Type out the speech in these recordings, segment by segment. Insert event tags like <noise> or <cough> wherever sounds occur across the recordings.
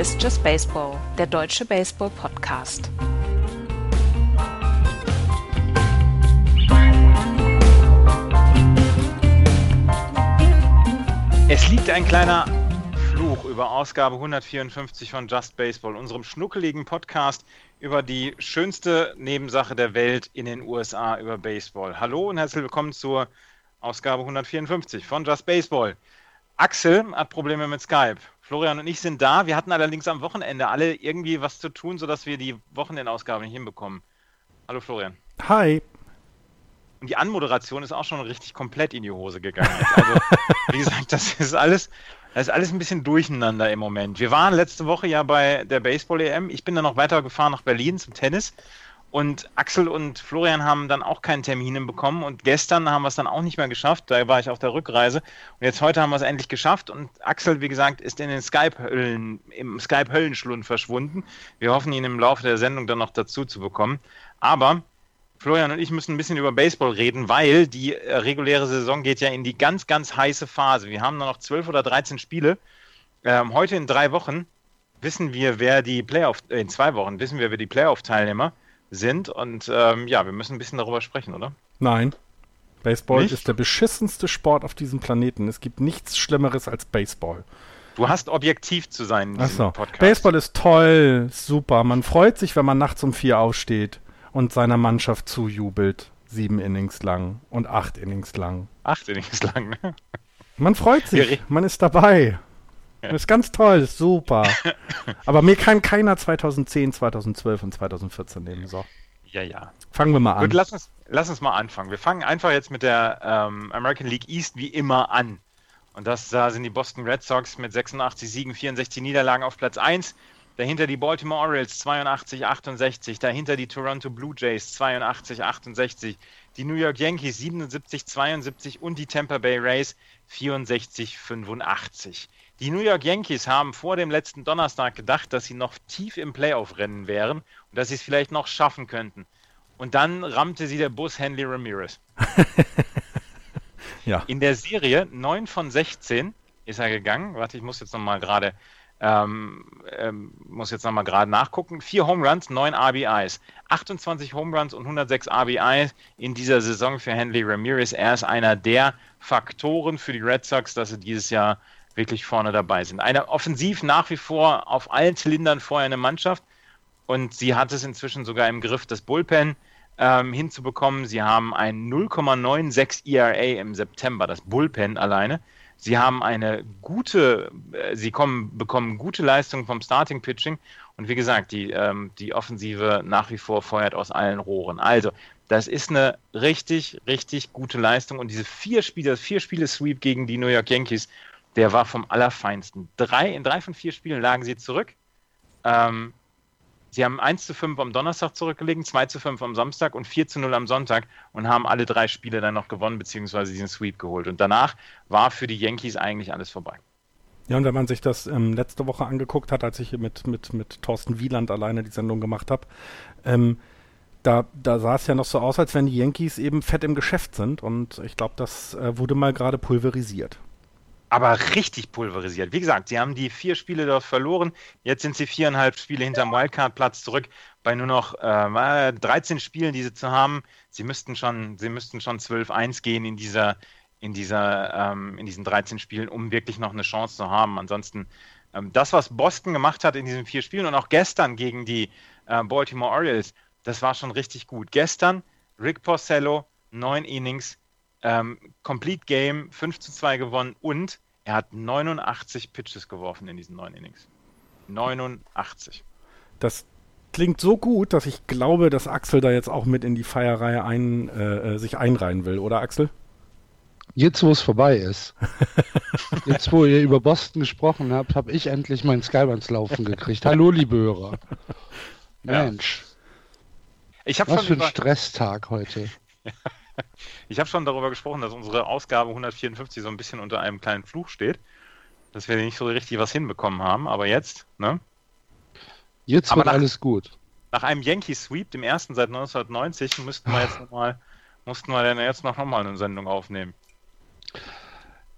Ist Just Baseball, der deutsche Baseball-Podcast. Es liegt ein kleiner Fluch über Ausgabe 154 von Just Baseball, unserem schnuckeligen Podcast über die schönste Nebensache der Welt in den USA über Baseball. Hallo und herzlich willkommen zur Ausgabe 154 von Just Baseball. Axel hat Probleme mit Skype. Florian und ich sind da. Wir hatten allerdings am Wochenende alle irgendwie was zu tun, sodass wir die Wochenendausgabe nicht hinbekommen. Hallo Florian. Hi. Und die Anmoderation ist auch schon richtig komplett in die Hose gegangen. Also, wie gesagt, das ist alles, das ist alles ein bisschen durcheinander im Moment. Wir waren letzte Woche ja bei der Baseball-EM. Ich bin dann noch weitergefahren nach Berlin zum Tennis. Und Axel und Florian haben dann auch keinen Termin bekommen. Und gestern haben wir es dann auch nicht mehr geschafft. Da war ich auf der Rückreise. Und jetzt heute haben wir es endlich geschafft. Und Axel, wie gesagt, ist in den Skype-Höllen, im Skype-Höllenschlund verschwunden. Wir hoffen, ihn im Laufe der Sendung dann noch dazu zu bekommen. Aber Florian und ich müssen ein bisschen über Baseball reden, weil die äh, reguläre Saison geht ja in die ganz, ganz heiße Phase. Wir haben nur noch zwölf oder 13 Spiele. Ähm, heute in drei Wochen wissen wir, wer die Playoff, äh, in zwei Wochen wissen wir, wer die Playoff-Teilnehmer sind. Und ähm, ja, wir müssen ein bisschen darüber sprechen, oder? Nein. Baseball Nicht? ist der beschissenste Sport auf diesem Planeten. Es gibt nichts Schlimmeres als Baseball. Du hast objektiv zu sein in diesem Podcast. Baseball ist toll, super. Man freut sich, wenn man nachts um vier aufsteht und seiner Mannschaft zujubelt. Sieben Innings lang und acht Innings lang. Acht Innings lang, ne? Man freut sich, man ist dabei. Das ist ganz toll, super. Aber mir kann keiner 2010, 2012 und 2014 nehmen. So. Ja, ja. Fangen wir mal an. Gut, lass uns, lass uns mal anfangen. Wir fangen einfach jetzt mit der ähm, American League East wie immer an. Und das da sind die Boston Red Sox mit 86 Siegen, 64 Niederlagen auf Platz 1. Dahinter die Baltimore Orioles 82, 68. Dahinter die Toronto Blue Jays 82, 68. Die New York Yankees 77, 72 und die Tampa Bay Rays 64, 85. Die New York Yankees haben vor dem letzten Donnerstag gedacht, dass sie noch tief im Playoff-Rennen wären und dass sie es vielleicht noch schaffen könnten. Und dann rammte sie der Bus Henley Ramirez. <laughs> ja. In der Serie 9 von 16 ist er gegangen. Warte, ich muss jetzt nochmal gerade ähm, ähm, muss jetzt nochmal gerade nachgucken. Vier Home Runs, neun RBIs. 28 Home Runs und 106 RBIs in dieser Saison für Henley Ramirez. Er ist einer der Faktoren für die Red Sox, dass sie dieses Jahr wirklich vorne dabei sind. Eine offensiv nach wie vor auf allen Zylindern vorher eine Mannschaft und sie hat es inzwischen sogar im Griff, das Bullpen ähm, hinzubekommen. Sie haben ein 0,96 ERA im September, das Bullpen alleine. Sie haben eine gute, äh, sie kommen, bekommen gute Leistungen vom Starting Pitching und wie gesagt, die, ähm, die Offensive nach wie vor feuert aus allen Rohren. Also, das ist eine richtig, richtig gute Leistung und diese vier Spiele, vier Spiele Sweep gegen die New York Yankees, der war vom Allerfeinsten. Drei, in drei von vier Spielen lagen sie zurück. Ähm, Sie haben 1 zu 5 am Donnerstag zurückgelegen, 2 zu 5 am Samstag und 4 zu 0 am Sonntag und haben alle drei Spiele dann noch gewonnen, beziehungsweise diesen Sweep geholt. Und danach war für die Yankees eigentlich alles vorbei. Ja, und wenn man sich das ähm, letzte Woche angeguckt hat, als ich mit, mit, mit Thorsten Wieland alleine die Sendung gemacht habe, ähm, da, da sah es ja noch so aus, als wenn die Yankees eben fett im Geschäft sind. Und ich glaube, das äh, wurde mal gerade pulverisiert aber richtig pulverisiert. Wie gesagt, sie haben die vier Spiele dort verloren. Jetzt sind sie viereinhalb Spiele hinterm Wildcard-Platz zurück bei nur noch äh, 13 Spielen, die sie zu haben. Sie müssten schon, sie müssten schon 12-1 gehen in dieser, in dieser, ähm, in diesen 13 Spielen, um wirklich noch eine Chance zu haben. Ansonsten ähm, das, was Boston gemacht hat in diesen vier Spielen und auch gestern gegen die äh, Baltimore Orioles, das war schon richtig gut. Gestern Rick Porcello, neun Innings, ähm, Complete Game, 5 zu 2 gewonnen und er hat 89 Pitches geworfen in diesen neun Innings. 89. Das klingt so gut, dass ich glaube, dass Axel da jetzt auch mit in die Feierreihe ein, äh, äh sich einreihen will, oder Axel? Jetzt, wo es vorbei ist, <laughs> jetzt, wo ihr über Boston gesprochen habt, habe ich endlich mein Skype ans Laufen gekriegt. Hallo, liebe Hörer. Mensch. Ja. Ich Was für ein Stresstag heute. <laughs> Ich habe schon darüber gesprochen, dass unsere Ausgabe 154 so ein bisschen unter einem kleinen Fluch steht. Dass wir nicht so richtig was hinbekommen haben, aber jetzt, ne? Jetzt aber wird nach, alles gut. Nach einem Yankee Sweep, dem ersten seit 1990, müssten wir jetzt noch mal, mussten wir dann jetzt noch mal eine Sendung aufnehmen.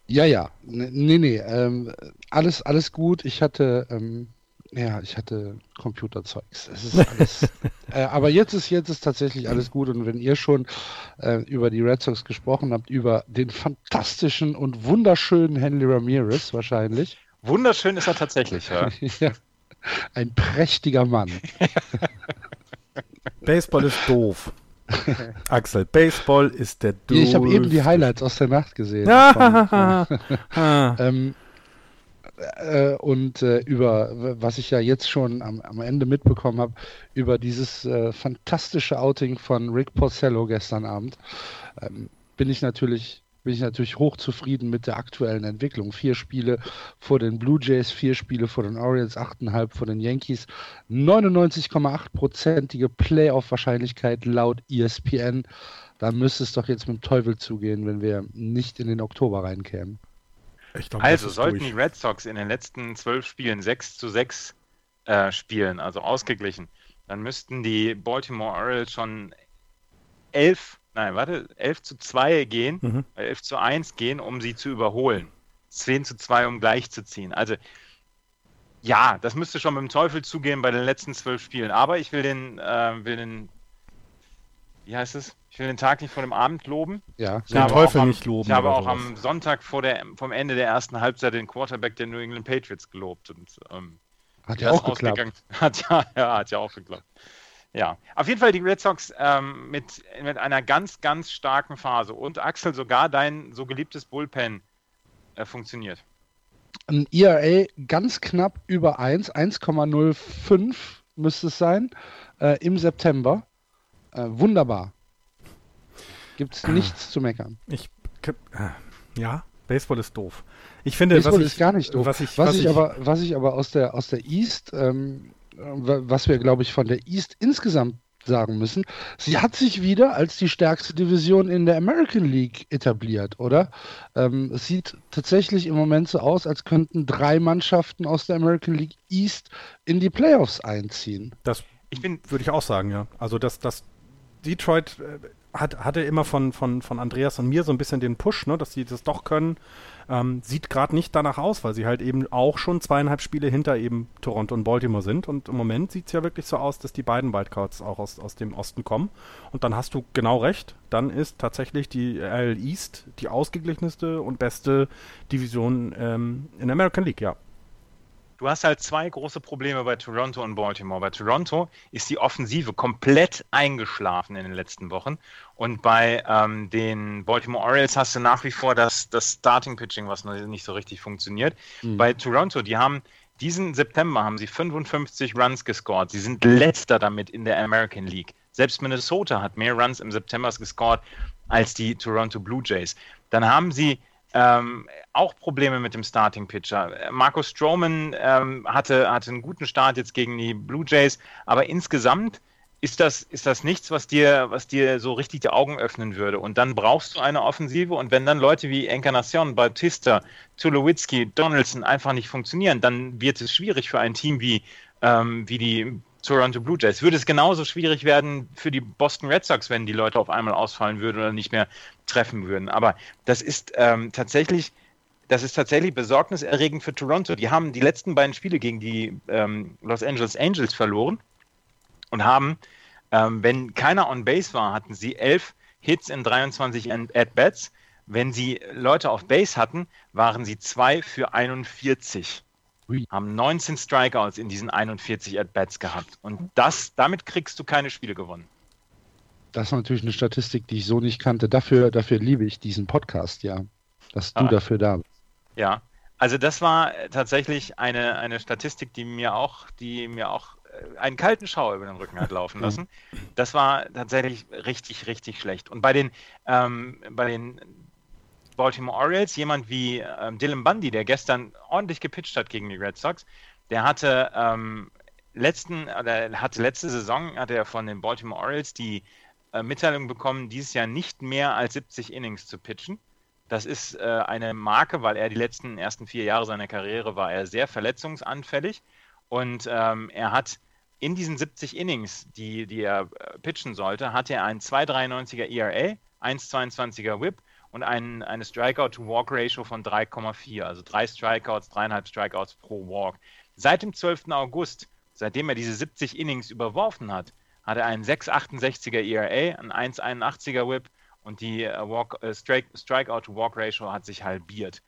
Ja, ja. Nee, nee. Ähm, alles, alles gut. Ich hatte ähm, Ja, ich hatte Computerzeugs. Es ist alles. <laughs> äh, aber jetzt ist jetzt ist tatsächlich alles gut und wenn ihr schon äh, über die Red Sox gesprochen habt, über den fantastischen und wunderschönen Henry Ramirez wahrscheinlich. Wunderschön ist er tatsächlich, ja. <laughs> ja. Ein prächtiger Mann. <laughs> Baseball ist doof. Axel, Baseball ist der doof. Ich habe eben die Highlights aus der Nacht gesehen. ähm, äh, und äh, über, was ich ja jetzt schon am, am Ende mitbekommen habe, über dieses äh, fantastische Outing von Rick Porcello gestern Abend, ähm, bin ich natürlich bin ich natürlich hochzufrieden mit der aktuellen Entwicklung. Vier Spiele vor den Blue Jays, vier Spiele vor den Orioles, achteinhalb vor den Yankees, 99,8-prozentige Playoff-Wahrscheinlichkeit laut ESPN. Da müsste es doch jetzt mit dem Teufel zugehen, wenn wir nicht in den Oktober reinkämen. Glaub, also sollten durch. die Red Sox in den letzten zwölf Spielen 6 zu 6 äh, spielen, also ausgeglichen, dann müssten die Baltimore Orioles schon 11, nein, warte, 11 zu 2 gehen, mhm. 11 äh, zu 1 gehen, um sie zu überholen. 10 zu 2, um gleich zu ziehen. Also ja, das müsste schon mit dem Teufel zugehen bei den letzten zwölf Spielen. Aber ich will den, äh, will den, wie heißt es? Ich will den Tag nicht vor dem Abend loben. Ja, ich den Teufel am, nicht loben. Ich habe auch sowas. am Sonntag vor der, vom Ende der ersten Halbzeit den Quarterback der New England Patriots gelobt. Und, ähm, hat ja auch geklappt. <laughs> Hat ja, ja, hat ja auch geklappt. Ja, auf jeden Fall die Red Sox ähm, mit, mit einer ganz, ganz starken Phase. Und Axel, sogar dein so geliebtes Bullpen äh, funktioniert. Ein ERA ganz knapp über 1, 1,05 müsste es sein, äh, im September. Äh, wunderbar. Gibt es nichts zu meckern. Ich, äh, ja, Baseball ist doof. Ich finde, Baseball was ist gar nicht doof. Was ich, was, was ich, aber, was ich aber aus der, aus der East, ähm, was wir, glaube ich, von der East insgesamt sagen müssen, sie hat sich wieder als die stärkste Division in der American League etabliert, oder? Ähm, es sieht tatsächlich im Moment so aus, als könnten drei Mannschaften aus der American League East in die Playoffs einziehen. Das ich bin, würde ich auch sagen, ja. Also dass das Detroit äh, hat, hatte immer von, von, von Andreas und mir so ein bisschen den Push, ne, dass sie das doch können. Ähm, sieht gerade nicht danach aus, weil sie halt eben auch schon zweieinhalb Spiele hinter eben Toronto und Baltimore sind. Und im Moment sieht es ja wirklich so aus, dass die beiden Wildcards auch aus, aus dem Osten kommen. Und dann hast du genau recht. Dann ist tatsächlich die AL East die ausgeglichenste und beste Division ähm, in der American League, ja du hast halt zwei große Probleme bei Toronto und Baltimore. Bei Toronto ist die Offensive komplett eingeschlafen in den letzten Wochen. Und bei ähm, den Baltimore Orioles hast du nach wie vor das, das Starting Pitching, was noch nicht so richtig funktioniert. Mhm. Bei Toronto, die haben diesen September haben sie 55 Runs gescored. Sie sind letzter damit in der American League. Selbst Minnesota hat mehr Runs im September gescored als die Toronto Blue Jays. Dann haben sie ähm, auch Probleme mit dem Starting Pitcher. Markus Stroman ähm, hatte, hatte einen guten Start jetzt gegen die Blue Jays, aber insgesamt ist das, ist das nichts, was dir, was dir so richtig die Augen öffnen würde. Und dann brauchst du eine Offensive und wenn dann Leute wie Encarnacion, Bautista, Tulowitzki, Donaldson einfach nicht funktionieren, dann wird es schwierig für ein Team wie, ähm, wie die Toronto Blue Jays. Würde es genauso schwierig werden für die Boston Red Sox, wenn die Leute auf einmal ausfallen würden oder nicht mehr treffen würden. Aber das ist ähm, tatsächlich, das ist tatsächlich besorgniserregend für Toronto. Die haben die letzten beiden Spiele gegen die ähm, Los Angeles Angels verloren und haben, ähm, wenn keiner on Base war, hatten sie elf Hits in 23 At-Bats. Wenn sie Leute auf Base hatten, waren sie zwei für 41. Haben 19 Strikeouts in diesen 41 At-Bats gehabt. Und das, damit kriegst du keine Spiele gewonnen. Das ist natürlich eine Statistik, die ich so nicht kannte. Dafür, dafür liebe ich diesen Podcast, ja. Dass du ah. dafür da bist. Ja, also das war tatsächlich eine, eine Statistik, die mir auch, die mir auch äh, einen kalten Schauer über den Rücken hat laufen lassen. Das war tatsächlich richtig, richtig schlecht. Und bei den, ähm, bei den Baltimore Orioles, jemand wie ähm, Dylan Bundy, der gestern ordentlich gepitcht hat gegen die Red Sox, der hatte ähm, letzten, oder hatte letzte Saison hat er von den Baltimore Orioles die äh, Mitteilung bekommen, dieses Jahr nicht mehr als 70 Innings zu pitchen. Das ist äh, eine Marke, weil er die letzten ersten vier Jahre seiner Karriere war er sehr verletzungsanfällig und ähm, er hat in diesen 70 Innings, die, die er äh, pitchen sollte, hat er einen 2,93er ERA, 1,22er Whip und ein, eine Strikeout-to-Walk-Ratio von 3,4. Also drei Strikeouts, dreieinhalb Strikeouts pro Walk. Seit dem 12. August, seitdem er diese 70 Innings überworfen hat, hat er einen 6,68er ERA, einen 1,81er Whip und die äh, äh, Strikeout-to-Walk-Ratio hat sich halbiert.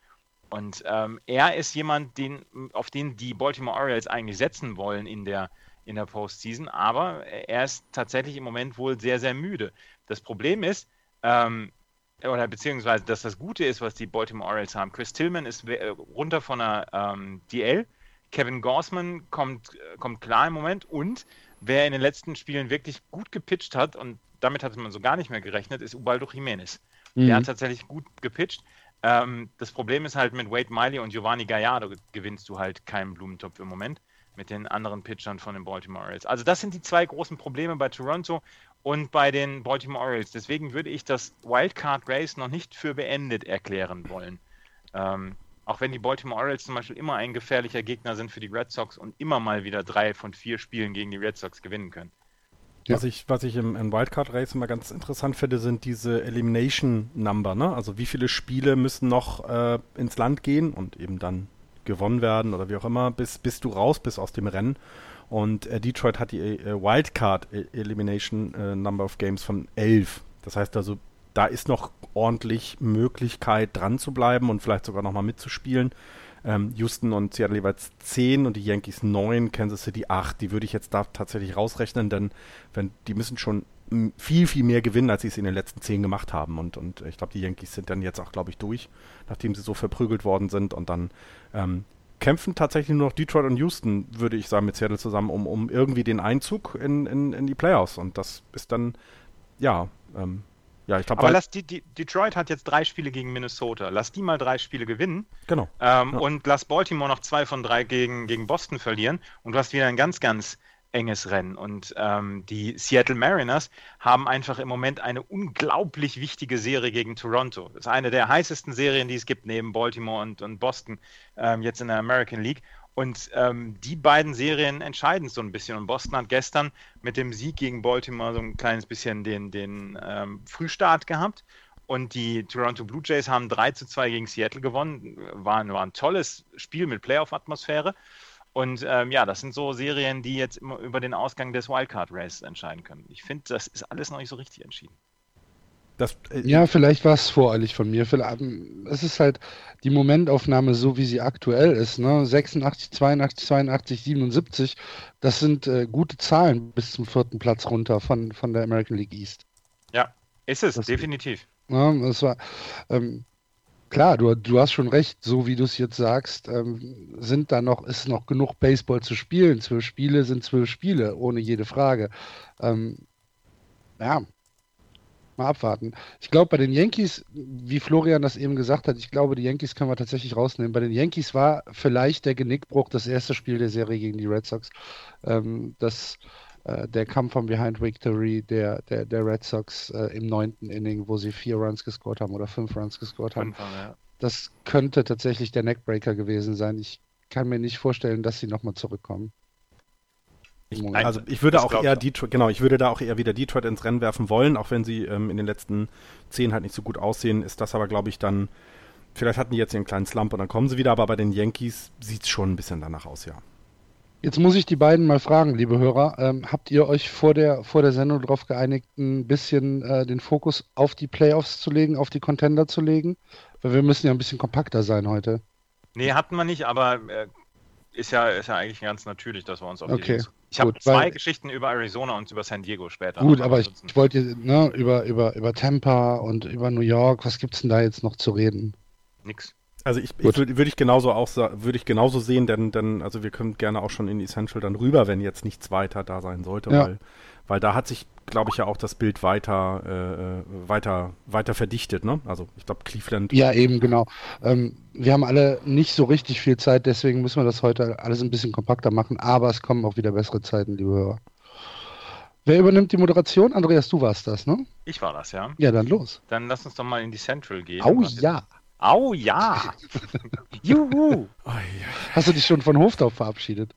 Und ähm, er ist jemand, den, auf den die Baltimore Orioles eigentlich setzen wollen in der, in der Postseason, aber er ist tatsächlich im Moment wohl sehr, sehr müde. Das Problem ist, ähm, oder beziehungsweise, dass das Gute ist, was die Baltimore Orioles haben. Chris Tillman ist äh, runter von der ähm, DL. Kevin Gorsman kommt, äh, kommt klar im Moment und wer in den letzten Spielen wirklich gut gepitcht hat, und damit hatte man so gar nicht mehr gerechnet, ist Ubaldo Jiménez. Mhm. Der hat tatsächlich gut gepitcht. Ähm, das Problem ist halt, mit Wade Miley und Giovanni Gallardo gewinnst du halt keinen Blumentopf im Moment mit den anderen Pitchern von den Baltimore Orioles. Also das sind die zwei großen Probleme bei Toronto und bei den Baltimore Orioles. Deswegen würde ich das Wildcard Race noch nicht für beendet erklären wollen. Ähm, auch wenn die Baltimore Orioles zum Beispiel immer ein gefährlicher Gegner sind für die Red Sox und immer mal wieder drei von vier Spielen gegen die Red Sox gewinnen können. Ja. Was ich, was ich im, im Wildcard Race immer ganz interessant finde, sind diese Elimination Number, ne? Also wie viele Spiele müssen noch äh, ins Land gehen und eben dann gewonnen werden oder wie auch immer, bis, bis du raus bist aus dem Rennen. Und äh, Detroit hat die äh, Wildcard Elimination äh, Number of Games von 11. Das heißt also, da ist noch ordentlich Möglichkeit dran zu bleiben und vielleicht sogar nochmal mitzuspielen. Ähm, Houston und Seattle jeweils 10 und die Yankees 9, Kansas City 8. Die würde ich jetzt da tatsächlich rausrechnen, denn wenn, die müssen schon viel, viel mehr gewinnen, als sie es in den letzten 10 gemacht haben. Und, und ich glaube, die Yankees sind dann jetzt auch, glaube ich, durch, nachdem sie so verprügelt worden sind. Und dann ähm, kämpfen tatsächlich nur noch Detroit und Houston, würde ich sagen, mit Seattle zusammen, um, um irgendwie den Einzug in, in, in die Playoffs. Und das ist dann, ja, ähm, ja, ich glaube. Aber lass die, die, Detroit hat jetzt drei Spiele gegen Minnesota. Lass die mal drei Spiele gewinnen. Genau. Ähm, ja. Und lass Baltimore noch zwei von drei gegen, gegen Boston verlieren. Und du hast wieder ein ganz, ganz enges Rennen. Und ähm, die Seattle Mariners haben einfach im Moment eine unglaublich wichtige Serie gegen Toronto. Das ist eine der heißesten Serien, die es gibt, neben Baltimore und, und Boston ähm, jetzt in der American League. Und ähm, die beiden Serien entscheiden so ein bisschen. Und Boston hat gestern mit dem Sieg gegen Baltimore so ein kleines bisschen den, den ähm, Frühstart gehabt. Und die Toronto Blue Jays haben 3 zu 2 gegen Seattle gewonnen. War, war ein tolles Spiel mit Playoff-Atmosphäre. Und ähm, ja, das sind so Serien, die jetzt immer über den Ausgang des Wildcard Races entscheiden können. Ich finde, das ist alles noch nicht so richtig entschieden. Das, äh, ja, vielleicht war es voreilig von mir. Ähm, es ist halt die Momentaufnahme, so wie sie aktuell ist. Ne? 86, 82, 82, 77. Das sind äh, gute Zahlen bis zum vierten Platz runter von, von der American League East. Ja, ist es, das, definitiv. Ja, das war, ähm, klar, du, du hast schon recht, so wie du es jetzt sagst, ähm, sind da noch, ist noch genug Baseball zu spielen. Zwölf Spiele sind zwölf Spiele, ohne jede Frage. Ähm, ja, mal abwarten. Ich glaube, bei den Yankees, wie Florian das eben gesagt hat, ich glaube, die Yankees können wir tatsächlich rausnehmen. Bei den Yankees war vielleicht der Genickbruch das erste Spiel der Serie gegen die Red Sox. Ähm, das der Kampf von Behind Victory der, der, der Red Sox äh, im neunten Inning, wo sie vier Runs gescored haben oder fünf Runs gescored haben. Fünf, ja. Das könnte tatsächlich der Neckbreaker gewesen sein. Ich kann mir nicht vorstellen, dass sie nochmal zurückkommen. Ich, also ich würde auch eher Detroit, genau, ich würde da auch eher wieder Detroit ins Rennen werfen wollen, auch wenn sie ähm, in den letzten zehn halt nicht so gut aussehen, ist das aber, glaube ich, dann, vielleicht hatten die jetzt ihren kleinen Slump und dann kommen sie wieder, aber bei den Yankees sieht es schon ein bisschen danach aus, ja. Jetzt muss ich die beiden mal fragen, liebe Hörer. Ähm, habt ihr euch vor der, vor der Sendung darauf geeinigt, ein bisschen äh, den Fokus auf die Playoffs zu legen, auf die Contender zu legen? Weil wir müssen ja ein bisschen kompakter sein heute. Nee, hatten wir nicht, aber äh, ist, ja, ist ja eigentlich ganz natürlich, dass wir uns auf okay, die Ich habe zwei weil, Geschichten über Arizona und über San Diego später. Gut, aber ich, ich wollte ne, über, über, über Tampa und über New York, was gibt es denn da jetzt noch zu reden? Nix. Also ich, ich würde würd ich genauso auch würde ich genauso sehen, denn, denn also wir können gerne auch schon in Essential dann rüber, wenn jetzt nichts weiter da sein sollte, ja. weil, weil da hat sich, glaube ich, ja auch das Bild weiter, äh, weiter, weiter verdichtet, ne? Also ich glaube Cleveland. Ja, eben, genau. Ähm, wir haben alle nicht so richtig viel Zeit, deswegen müssen wir das heute alles ein bisschen kompakter machen, aber es kommen auch wieder bessere Zeiten, liebe Hörer. Wer übernimmt die Moderation? Andreas, du warst das, ne? Ich war das, ja. Ja, dann los. Dann lass uns doch mal in die Central gehen. Oh ja. Au ja! Juhu! Hast du dich schon von Hofdorf verabschiedet?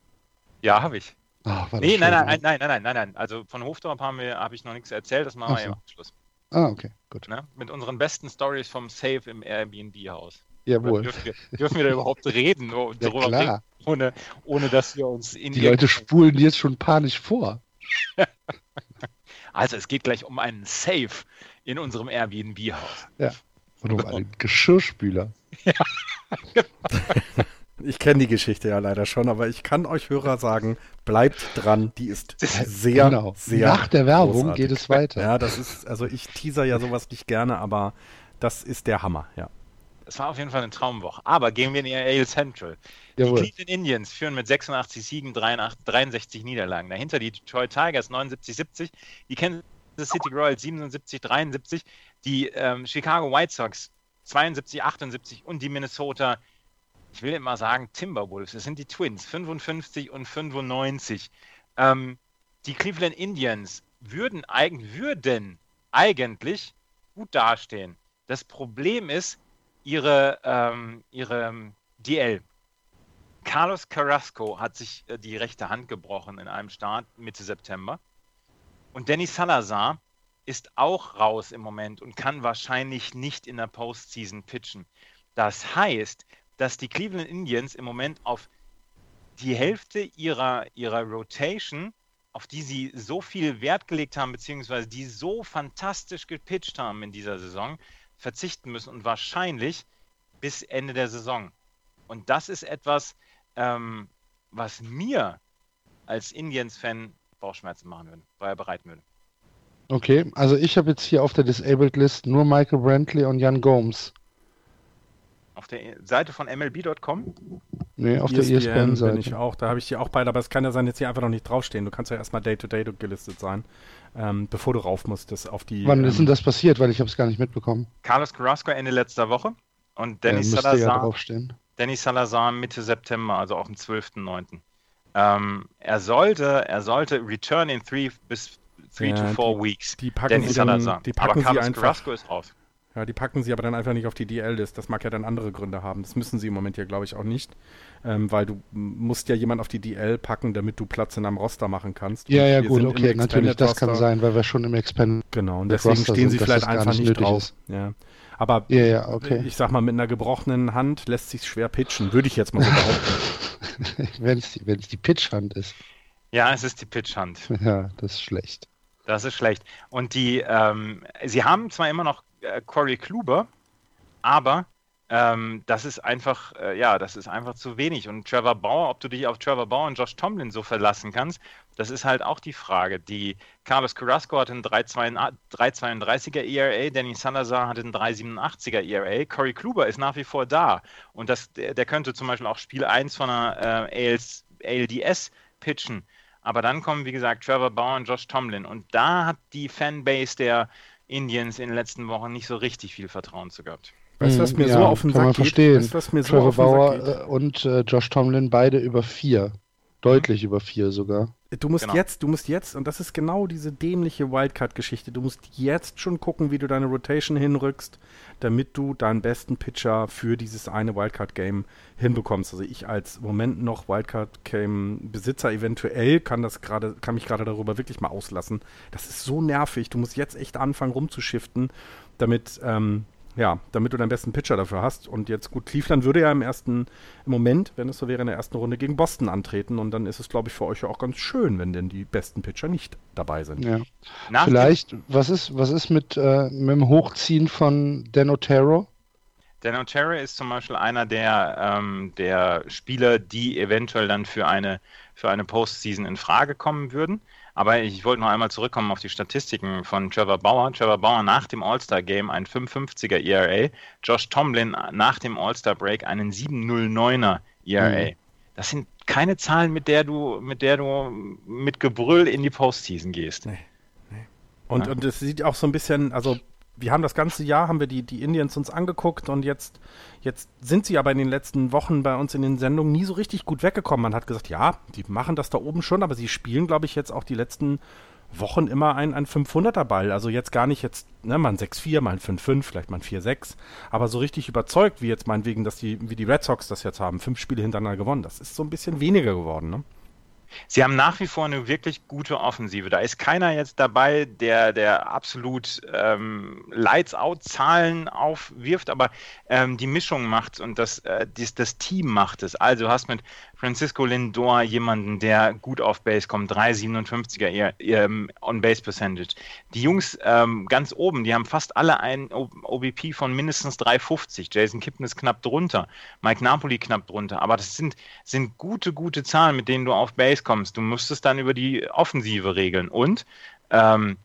Ja, habe ich. Ach, nee, nein, nein, nein, nein, nein, nein, nein. Also von Hofdorf haben wir, habe ich noch nichts erzählt, das machen wir so. im Abschluss. Ah, okay, gut. Ne? Mit unseren besten Stories vom Safe im Airbnb-Haus. Jawohl. Dürfen wir, dürfen wir da überhaupt reden, Ja, darüber klar. reden, ohne, ohne dass wir uns in Die Leute spulen jetzt schon panisch vor. <laughs> Also es geht gleich um einen Safe in unserem Airbnb-Haus. Und um <laughs> einen Geschirrspüler. Ich kenne die Geschichte ja leider schon, aber ich kann euch Hörer sagen, bleibt dran, die ist sehr, genau. sehr Nach der Werbung großartig. geht es weiter. Ja, das ist, also ich teaser ja sowas nicht gerne, aber das ist der Hammer, ja. Es war auf jeden Fall eine Traumwoche. Aber gehen wir in die AL Central. Die Jawohl. Cleveland Indians führen mit 86 Siegen, 83, 63 Niederlagen. Dahinter die Detroit Tigers 79-70, die Kansas City Royals 77-73, die ähm, Chicago White Sox 72-78 und die Minnesota, ich will immer sagen Timberwolves, das sind die Twins, 55 und 95. Ähm, die Cleveland Indians würden, eigen, würden eigentlich gut dastehen. Das Problem ist, ihre, ähm, ihre ähm, DL. Carlos Carrasco hat sich äh, die rechte Hand gebrochen in einem Start Mitte September. Und Danny Salazar ist auch raus im Moment und kann wahrscheinlich nicht in der Postseason pitchen. Das heißt, dass die Cleveland Indians im Moment auf die Hälfte ihrer, ihrer Rotation, auf die sie so viel Wert gelegt haben, beziehungsweise die so fantastisch gepitcht haben in dieser Saison, verzichten müssen und wahrscheinlich bis Ende der Saison. Und das ist etwas, ähm, was mir als Indians-Fan Bauchschmerzen machen würde, weil er bereiten würde. Okay, also ich habe jetzt hier auf der Disabled List nur Michael Brantley und Jan Gomes. Auf der Seite von MLB.com Nee, auf der E bin ich ESPN-Seite. auch, da habe ich die auch beide, aber es kann ja sein, jetzt hier einfach noch nicht draufstehen. Du kannst ja erstmal Day-to-Day gelistet sein, ähm, bevor du rauf musst, das auf die. Wann ähm, ist denn das passiert? Weil ich habe es gar nicht mitbekommen. Carlos Carrasco Ende letzter Woche und Ja, Danny ja Salazar draufstehen. Danny Salazar Mitte September, also auch am 12.09. Ähm, er sollte, er sollte return in three bis three Ja, to four weeks. die packen Danny sie dann, die Aber packen sie Carlos einfach. Carrasco ist raus. Ja, die packen sie aber dann einfach nicht auf die DL-List. Das mag ja dann andere Gründe haben. Das müssen sie im Moment ja, glaube ich, auch nicht. Ähm, weil du musst ja jemand auf die DL packen, damit du Platz in einem Roster machen kannst. Ja, ja, gut, okay, natürlich, das kann sein, weil wir schon im Expand. Genau, und deswegen Roster stehen sie vielleicht einfach nicht nicht drauf. ist. Ja. Aber Ja, ja, okay. ich sag mal, mit einer gebrochenen Hand lässt sich schwer pitchen, würde ich jetzt mal so behaupten. <laughs> Wenn es die, wenn's die Pitchhand ist. Ja, es ist die Pitchhand. Ja, das ist schlecht. Das ist schlecht. Und die, ähm, sie haben zwar immer noch äh, Corey Kluber, aber ähm, das ist einfach, äh, ja, das ist einfach zu wenig. Und Trevor Bauer, ob du dich auf Trevor Bauer und Josh Tomlin so verlassen kannst, das ist halt auch die Frage. Die Carlos Carrasco hatte einen 3,32 3,32er ERA, Danny Salazar hatte einen 3,87er ERA, Corey Kluber ist nach wie vor da. Und das, der, der könnte zum Beispiel auch Spiel 1 von einer äh, ALDS pitchen. Aber dann kommen, wie gesagt, Trevor Bauer und Josh Tomlin. Und da hat die Fanbase der Indians in den letzten Wochen nicht so richtig viel Vertrauen zu gehabt. Weißt du, was mir Ja, so auf den kann man Sack geht? verstehen. Weißt was mir so Trevor auf den Bauer äh, und äh, Josh Tomlin beide über vier. Deutlich über vier sogar. Du musst Genau. jetzt, du musst jetzt, und das ist genau diese dämliche Wildcard-Geschichte, du musst jetzt schon gucken, wie du deine Rotation hinrückst, damit du deinen besten Pitcher für dieses eine Wildcard-Game hinbekommst. Also ich als im Moment noch Wildcard-Game-Besitzer eventuell kann das gerade, kann mich gerade darüber wirklich mal auslassen. Das ist so nervig. Du musst jetzt echt anfangen rumzuschiften, damit, ähm, ja, damit du deinen besten Pitcher dafür hast. Und jetzt gut, Cleveland würde ja im ersten, im Moment, wenn es so wäre, in der ersten Runde gegen Boston antreten. Und dann ist es, glaube ich, für euch ja auch ganz schön, wenn denn die besten Pitcher nicht dabei sind. Ja. Nach Vielleicht, was ist, was ist mit, äh, mit dem Hochziehen von Dan Otero? Dan Otero ist zum Beispiel einer der, ähm, der Spieler, die eventuell dann für eine, für eine Postseason in Frage kommen würden. Aber ich wollte noch einmal zurückkommen auf die Statistiken von Trevor Bauer. Trevor Bauer nach dem All-Star-Game ein 5,50er ERA, Josh Tomlin nach dem All-Star-Break einen 7,09er ERA. Mhm. Das sind keine Zahlen, mit der du, mit der du mit Gebrüll in die Postseason gehst. Und, Ja. und es sieht auch so ein bisschen, also wir haben das ganze Jahr, haben wir die, die Indians uns angeguckt und jetzt, jetzt sind sie aber in den letzten Wochen bei uns in den Sendungen nie so richtig gut weggekommen. Man hat gesagt, ja, die machen das da oben schon, aber sie spielen, glaube ich, jetzt auch die letzten Wochen immer ein, ein 500er Ball. Also jetzt gar nicht jetzt, ne, mal ein 6-4, mal ein 5-5, vielleicht mal ein 4-6, aber so richtig überzeugt, wie jetzt meinetwegen, dass die, wie die Red Sox das jetzt haben, fünf Spiele hintereinander gewonnen. Das ist so ein bisschen weniger geworden, ne? Sie haben nach wie vor eine wirklich gute Offensive. Da ist keiner jetzt dabei, der, der absolut ähm, Lights-Out-Zahlen aufwirft, aber ähm, die Mischung macht und das, äh, dies, das Team macht es. Also hast mit Francisco Lindor jemanden, der gut auf Base kommt, 3,57er ihr, ihr On-Base-Percentage. Die Jungs ähm, ganz oben, die haben fast alle einen OBP von mindestens 3,50. Jason Kippen ist knapp drunter, Mike Napoli knapp drunter. Aber das sind, sind gute, gute Zahlen, mit denen du auf Base kommst. Du musst es dann über die Offensive regeln. Und ähm,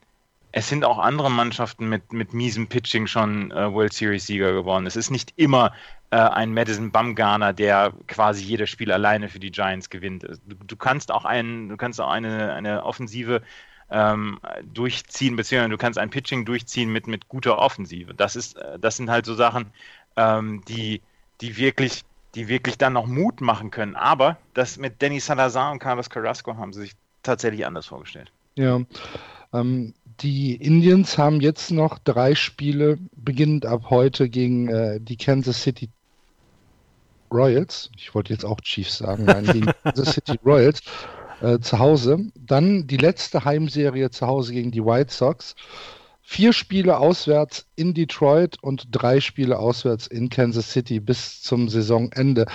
es sind auch andere Mannschaften mit, mit miesem Pitching schon äh, World Series-Sieger geworden. Es ist nicht immer äh, ein Madison Bumgarner, der quasi jedes Spiel alleine für die Giants gewinnt. Du, du kannst auch, einen, du kannst auch eine, eine Offensive ähm, durchziehen, beziehungsweise du kannst ein Pitching durchziehen mit, mit guter Offensive. Das, ist, äh, das sind halt so Sachen, ähm, die, die, wirklich, die wirklich dann noch Mut machen können. Aber das mit Danny Salazar und Carlos Carrasco haben sie sich tatsächlich anders vorgestellt. Ja, ähm, die Indians haben jetzt noch drei Spiele, beginnend ab heute gegen äh, die Kansas City Royals. Ich wollte jetzt auch Chiefs sagen, nein, gegen <laughs> Kansas City Royals äh, zu Hause. Dann die letzte Heimserie zu Hause gegen die White Sox. Vier Spiele auswärts in Detroit und drei Spiele auswärts in Kansas City bis zum Saisonende.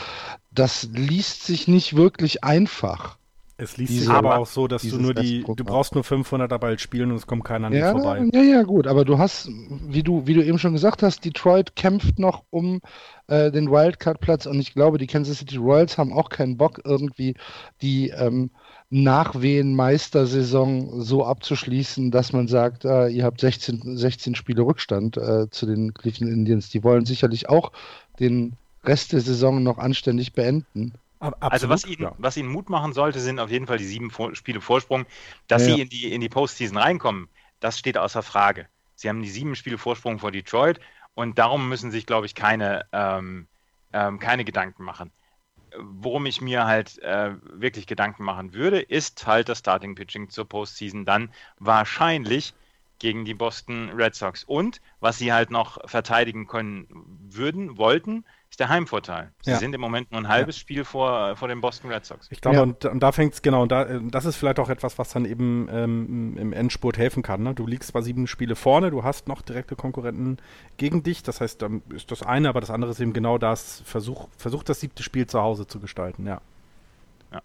Das liest sich nicht wirklich einfach. Es liest Diese, sich aber auch so, dass du nur die, du brauchst nur 500 dabei spielen und es kommt keiner an ja, dir vorbei. Ja, ja, gut, aber du hast, wie du, wie du eben schon gesagt hast, Detroit kämpft noch um äh, den Wildcard-Platz und ich glaube, die Kansas City Royals haben auch keinen Bock, irgendwie die ähm, Nachwehen-Meistersaison so abzuschließen, dass man sagt, äh, ihr habt 16, 16 Spiele Rückstand äh, zu den Cleveland Indians. Die wollen sicherlich auch den Rest der Saison noch anständig beenden. Absolut, also was ihnen, ja. was ihnen Mut machen sollte, sind auf jeden Fall die sieben Spiele Vorsprung. Dass ja, sie in die, in die Postseason reinkommen, das steht außer Frage. Sie haben die sieben Spiele Vorsprung vor Detroit und darum müssen sich, glaube ich, keine, ähm, ähm, keine Gedanken machen. Worum ich mir halt äh, wirklich Gedanken machen würde, ist halt das Starting Pitching zur Postseason dann wahrscheinlich gegen die Boston Red Sox. Und was sie halt noch verteidigen können würden, wollten, ist der Heimvorteil. Sie ja. sind im Moment nur ein halbes ja. Spiel vor, vor den Boston Red Sox. Ich glaube, ja. und, und, da fängt es genau, und da, das ist vielleicht auch etwas, was dann eben ähm, im Endspurt helfen kann. Ne? Du liegst zwar sieben Spiele vorne, du hast noch direkte Konkurrenten gegen dich, das heißt, dann ist das eine, aber das andere ist eben genau das, versuch, versuch das siebte Spiel zu Hause zu gestalten, ja. Ja,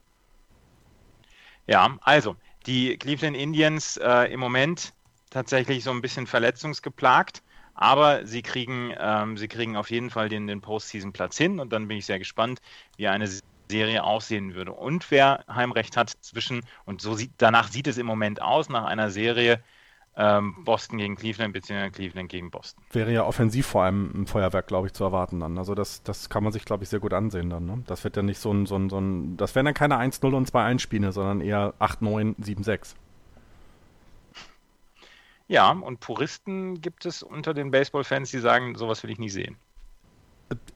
ja also, die Cleveland Indians äh, im Moment tatsächlich so ein bisschen verletzungsgeplagt. Aber sie kriegen, ähm, sie kriegen auf jeden Fall den, den Postseason-Platz hin und dann bin ich sehr gespannt, wie eine Serie aussehen würde. Und wer Heimrecht hat zwischen, und so sieht, danach sieht es im Moment aus, nach einer Serie ähm, Boston gegen Cleveland, beziehungsweise Cleveland gegen Boston. Wäre ja offensiv vor allem ein Feuerwerk, glaube ich, zu erwarten dann. Also das, das kann man sich, glaube ich, sehr gut ansehen dann. Ne? Das wird ja nicht so ein, so ein, so ein, das wären dann keine 1-0 und 2-1 Spiele, sondern eher 8-9, 7-6. Ja, und Puristen gibt es unter den Baseball-Fans, die sagen, sowas will ich nie sehen.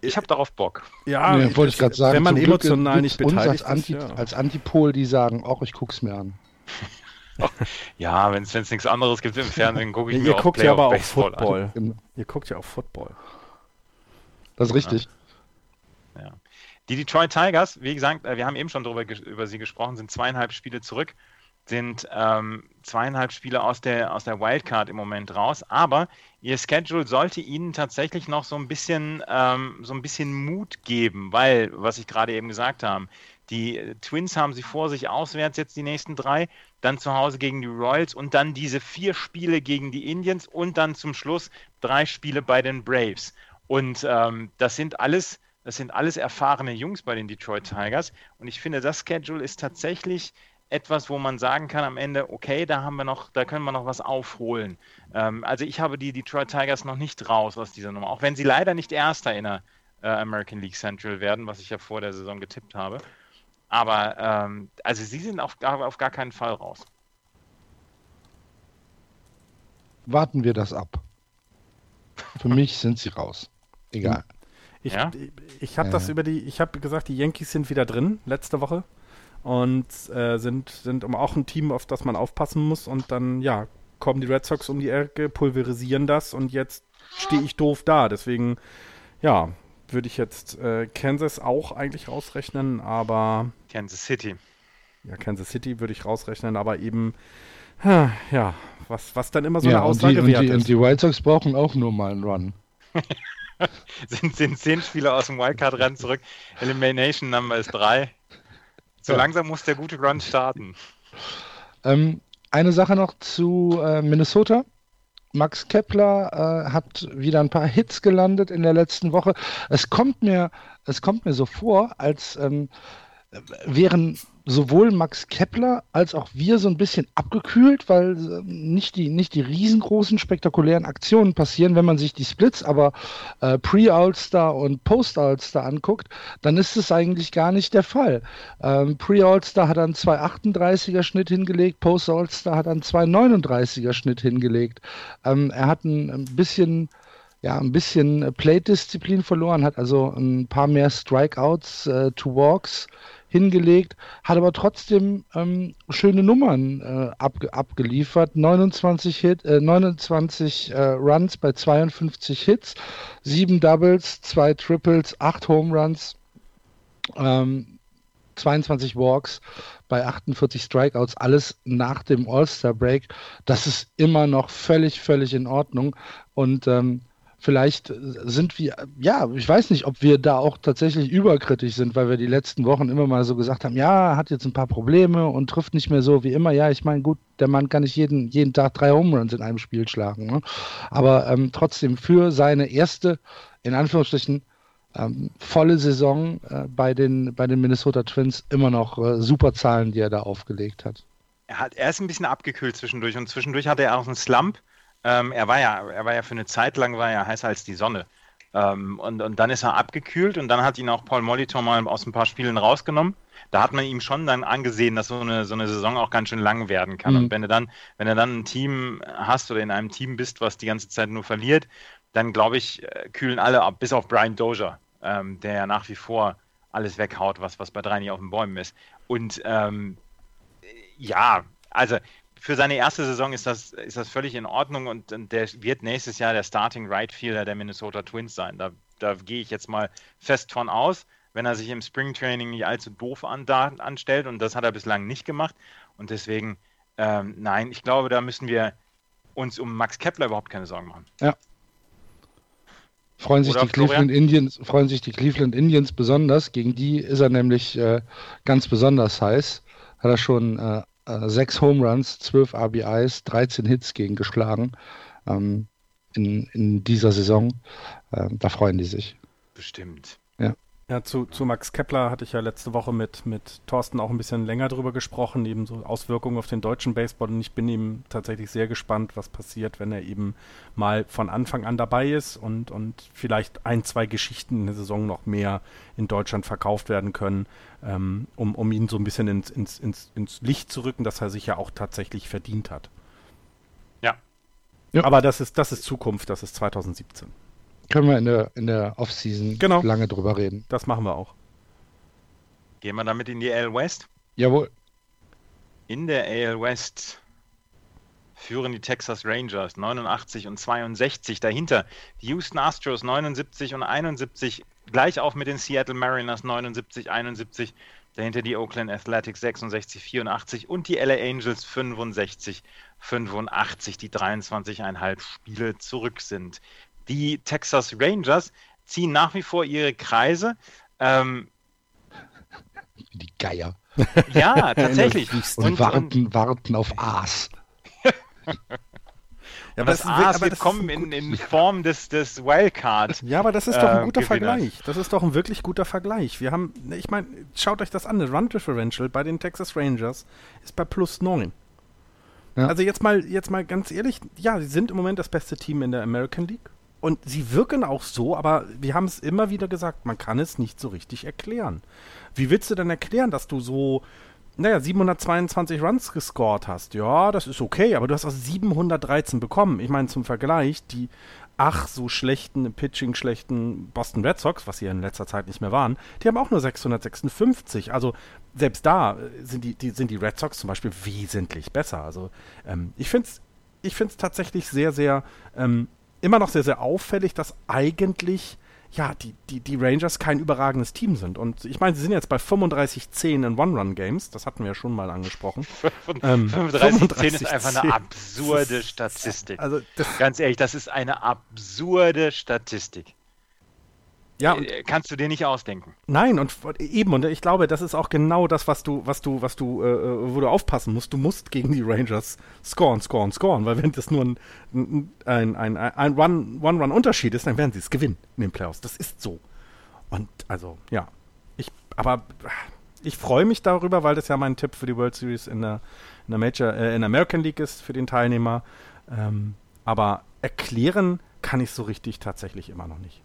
Ich habe darauf Bock. Ja, ja wollte ich gerade sagen. Wenn man emotional nicht beteiligt als, Anti, ist, ja. als Antipol, die sagen, auch ich guck's mir an. <laughs> ja, wenn es nichts anderes gibt im Fernsehen, gucke ich mir Ihr auch guckt ja aber auch Football. An. Ihr guckt ja auch Football. Das ist richtig. Ja. Die Detroit Tigers, wie gesagt, äh, wir haben eben schon darüber über sie gesprochen, sind zweieinhalb Spiele zurück sind ähm, zweieinhalb Spiele aus der, aus der Wildcard im Moment raus, aber ihr Schedule sollte ihnen tatsächlich noch so ein bisschen, ähm, so ein bisschen Mut geben, weil, was ich gerade eben gesagt habe, die Twins haben sie vor sich auswärts jetzt die nächsten drei, dann zu Hause gegen die Royals und dann diese vier Spiele gegen die Indians und dann zum Schluss drei Spiele bei den Braves. Und ähm, das sind alles, das sind alles erfahrene Jungs bei den Detroit Tigers. Und ich finde, das Schedule ist tatsächlich etwas, wo man sagen kann am Ende, okay, da haben wir noch, da können wir noch was aufholen. Ähm, also ich habe die Detroit Tigers noch nicht raus aus dieser Nummer, auch wenn sie leider nicht Erster in der äh, American League Central werden, was ich ja vor der Saison getippt habe. Aber ähm, also sie sind auf, auf gar keinen Fall raus. Warten wir das ab. Für mich sind sie raus. Egal. Ich, ja? ich, ich habe das über die, ich habe gesagt, die Yankees sind wieder drin letzte Woche und äh, sind, sind auch ein Team, auf das man aufpassen muss. Und dann, ja, kommen die Red Sox um die Ecke, pulverisieren das und jetzt stehe ich doof da. Deswegen, ja, würde ich jetzt äh, Kansas auch eigentlich rausrechnen, aber. Kansas City. ja, Kansas City würde ich rausrechnen, aber eben, ja, was, was dann immer so ja, eine Aussage und die, wert und die, ist. Und die White Sox brauchen auch nur mal einen Run. <laughs> sind, sind zehn Spieler aus dem Wildcard-Rennen zurück. Elimination Number ist drei. So ja. langsam muss der gute Run starten. Ähm, eine Sache noch zu äh, Minnesota. Max Kepler äh, hat wieder ein paar Hits gelandet in der letzten Woche. Es kommt mir, es kommt mir so vor, als ähm, wären sowohl Max Kepler als auch wir so ein bisschen abgekühlt, weil äh, nicht die, nicht die riesengroßen spektakulären Aktionen passieren. Wenn man sich die Splits aber äh, Pre-All-Star und Post-All-Star anguckt, dann ist es eigentlich gar nicht der Fall. Ähm, Pre-All-Star hat einen 2,38er Schnitt hingelegt, Post-All-Star hat einen 2,39er Schnitt hingelegt. Ähm, er hat ein, bisschen ja, ein bisschen Plate-Disziplin verloren, hat also ein paar mehr Strikeouts, äh, to Walks hingelegt, hat aber trotzdem ähm, schöne Nummern äh, abge abgeliefert. 29, Hit, äh, 29 äh, Runs bei 52 Hits, 7 Doubles, 2 Triples, 8 Home Runs, ähm, 22 Walks bei 48 Strikeouts, alles nach dem All-Star-Break. Das ist immer noch völlig, völlig in Ordnung. Und ähm, vielleicht sind wir, ja, ich weiß nicht, ob wir da auch tatsächlich überkritisch sind, weil wir die letzten Wochen immer mal so gesagt haben, ja, hat jetzt ein paar Probleme und trifft nicht mehr so wie immer. Ja, ich meine, gut, der Mann kann nicht jeden, jeden Tag drei Home Runs in einem Spiel schlagen. Ne? Aber ähm, trotzdem für seine erste, in Anführungsstrichen, ähm, volle Saison äh, bei, den, bei den Minnesota Twins immer noch äh, super Zahlen, die er da aufgelegt hat. Er, hat. er ist ein bisschen abgekühlt zwischendurch und zwischendurch hatte er auch einen Slump. Ähm, er war ja, er war ja für eine Zeit lang war er heißer als die Sonne. Ähm, und, und dann ist er abgekühlt und dann hat ihn auch Paul Molitor mal aus ein paar Spielen rausgenommen. Da hat man ihm schon dann angesehen, dass so eine, so eine Saison auch ganz schön lang werden kann. Mhm. Und wenn du dann, wenn du dann ein Team hast oder in einem Team bist, was die ganze Zeit nur verliert, dann glaube ich, äh, kühlen alle ab, bis auf Brian Dozier, ähm, der ja nach wie vor alles weghaut, was, was bei drei nicht auf den Bäumen ist. Und ähm, ja, also für seine erste Saison ist das, ist das völlig in Ordnung und, und der wird nächstes Jahr der Starting Right Fielder der Minnesota Twins sein. Da, da gehe ich jetzt mal fest von aus, wenn er sich im Springtraining nicht allzu doof an, da, anstellt und das hat er bislang nicht gemacht. Und deswegen, ähm, nein, ich glaube, da müssen wir uns um Max Kepler überhaupt keine Sorgen machen. Ja. Freuen sich, die Cleveland Indians, freuen sich die Cleveland Indians besonders. Gegen die ist er nämlich äh, ganz besonders heiß. Hat er schon äh, äh, sechs Home Runs, zwölf RBIs, 13 Hits gegen geschlagen ähm, in, in dieser Saison. Äh, da freuen die sich. Bestimmt. Ja. Zu, zu Max Kepler hatte ich ja letzte Woche mit, mit Thorsten auch ein bisschen länger drüber gesprochen, eben so Auswirkungen auf den deutschen Baseball. Und ich bin ihm tatsächlich sehr gespannt, was passiert, wenn er eben mal von Anfang an dabei ist und, und vielleicht ein, zwei Geschichten in der Saison noch mehr in Deutschland verkauft werden können, ähm, um, um ihn so ein bisschen ins, ins, ins, ins Licht zu rücken, dass er sich ja auch tatsächlich verdient hat. Ja. ja. Aber das ist, das ist Zukunft, das ist 2017. Können wir in der, in der Offseason genau. lange drüber reden. Das machen wir auch. Gehen wir damit in die AL West? Jawohl. In der AL West führen die Texas Rangers 89 und 62. Dahinter die Houston Astros 79 und 71. Gleich auf mit den Seattle Mariners 79, 71. Dahinter die Oakland Athletics 66, 84 und die LA Angels 65, 85, die 23,5 Spiele zurück sind. Die Texas Rangers ziehen nach wie vor ihre Kreise. Ähm, die Geier. Ja, <laughs> tatsächlich. und, und, warten, und, warten auf Aas. <laughs> Ja, aber das, das Aas wird kommen in, in, Form des, des Wildcard. Ja, aber das ist doch ein äh, guter äh, Vergleich. Das ist doch ein wirklich guter Vergleich. Wir haben, ich meine, schaut euch das an. Das Run Differential bei den Texas Rangers ist bei plus 9. Ja. Also jetzt mal, jetzt mal ganz ehrlich, ja, sie sind im Moment das beste Team in der American League. Und sie wirken auch so, aber wir haben es immer wieder gesagt, man kann es nicht so richtig erklären. Wie willst du denn erklären, dass du so, naja, 722 Runs gescored hast? Ja, das ist okay, aber du hast auch 713 bekommen. Ich meine, zum Vergleich, die ach so schlechten, pitching schlechten Boston Red Sox, was sie in letzter Zeit nicht mehr waren, die haben auch nur 656. Also selbst da äh, sind die, die, sind die Red Sox zum Beispiel wesentlich besser. Also ähm, ich finde es ich find's tatsächlich sehr, sehr ähm, immer noch sehr, sehr auffällig, dass eigentlich ja, die, die, die Rangers kein überragendes Team sind. Und ich meine, sie sind jetzt bei 35-10 in One-Run-Games, das hatten wir ja schon mal angesprochen. <laughs> 35-10 ähm, ist einfach eine absurde Statistik. Also Ganz ehrlich, das ist eine absurde Statistik. Ja, äh, kannst du dir nicht ausdenken. Nein, und eben, und ich glaube, das ist auch genau das, was du, was du, was du, äh, äh, wo du aufpassen musst. Du musst gegen die Rangers scoren, scoren, scoren, weil wenn das nur ein, ein, ein, ein One-Run-Unterschied ist, dann werden sie es gewinnen in den Playoffs. Das ist so. Und also, ja. Ich, aber ich freue mich darüber, weil das ja mein Tipp für die World Series in der, in der Major, äh, in der American League ist für den Teilnehmer. Ähm, aber erklären kann ich so richtig tatsächlich immer noch nicht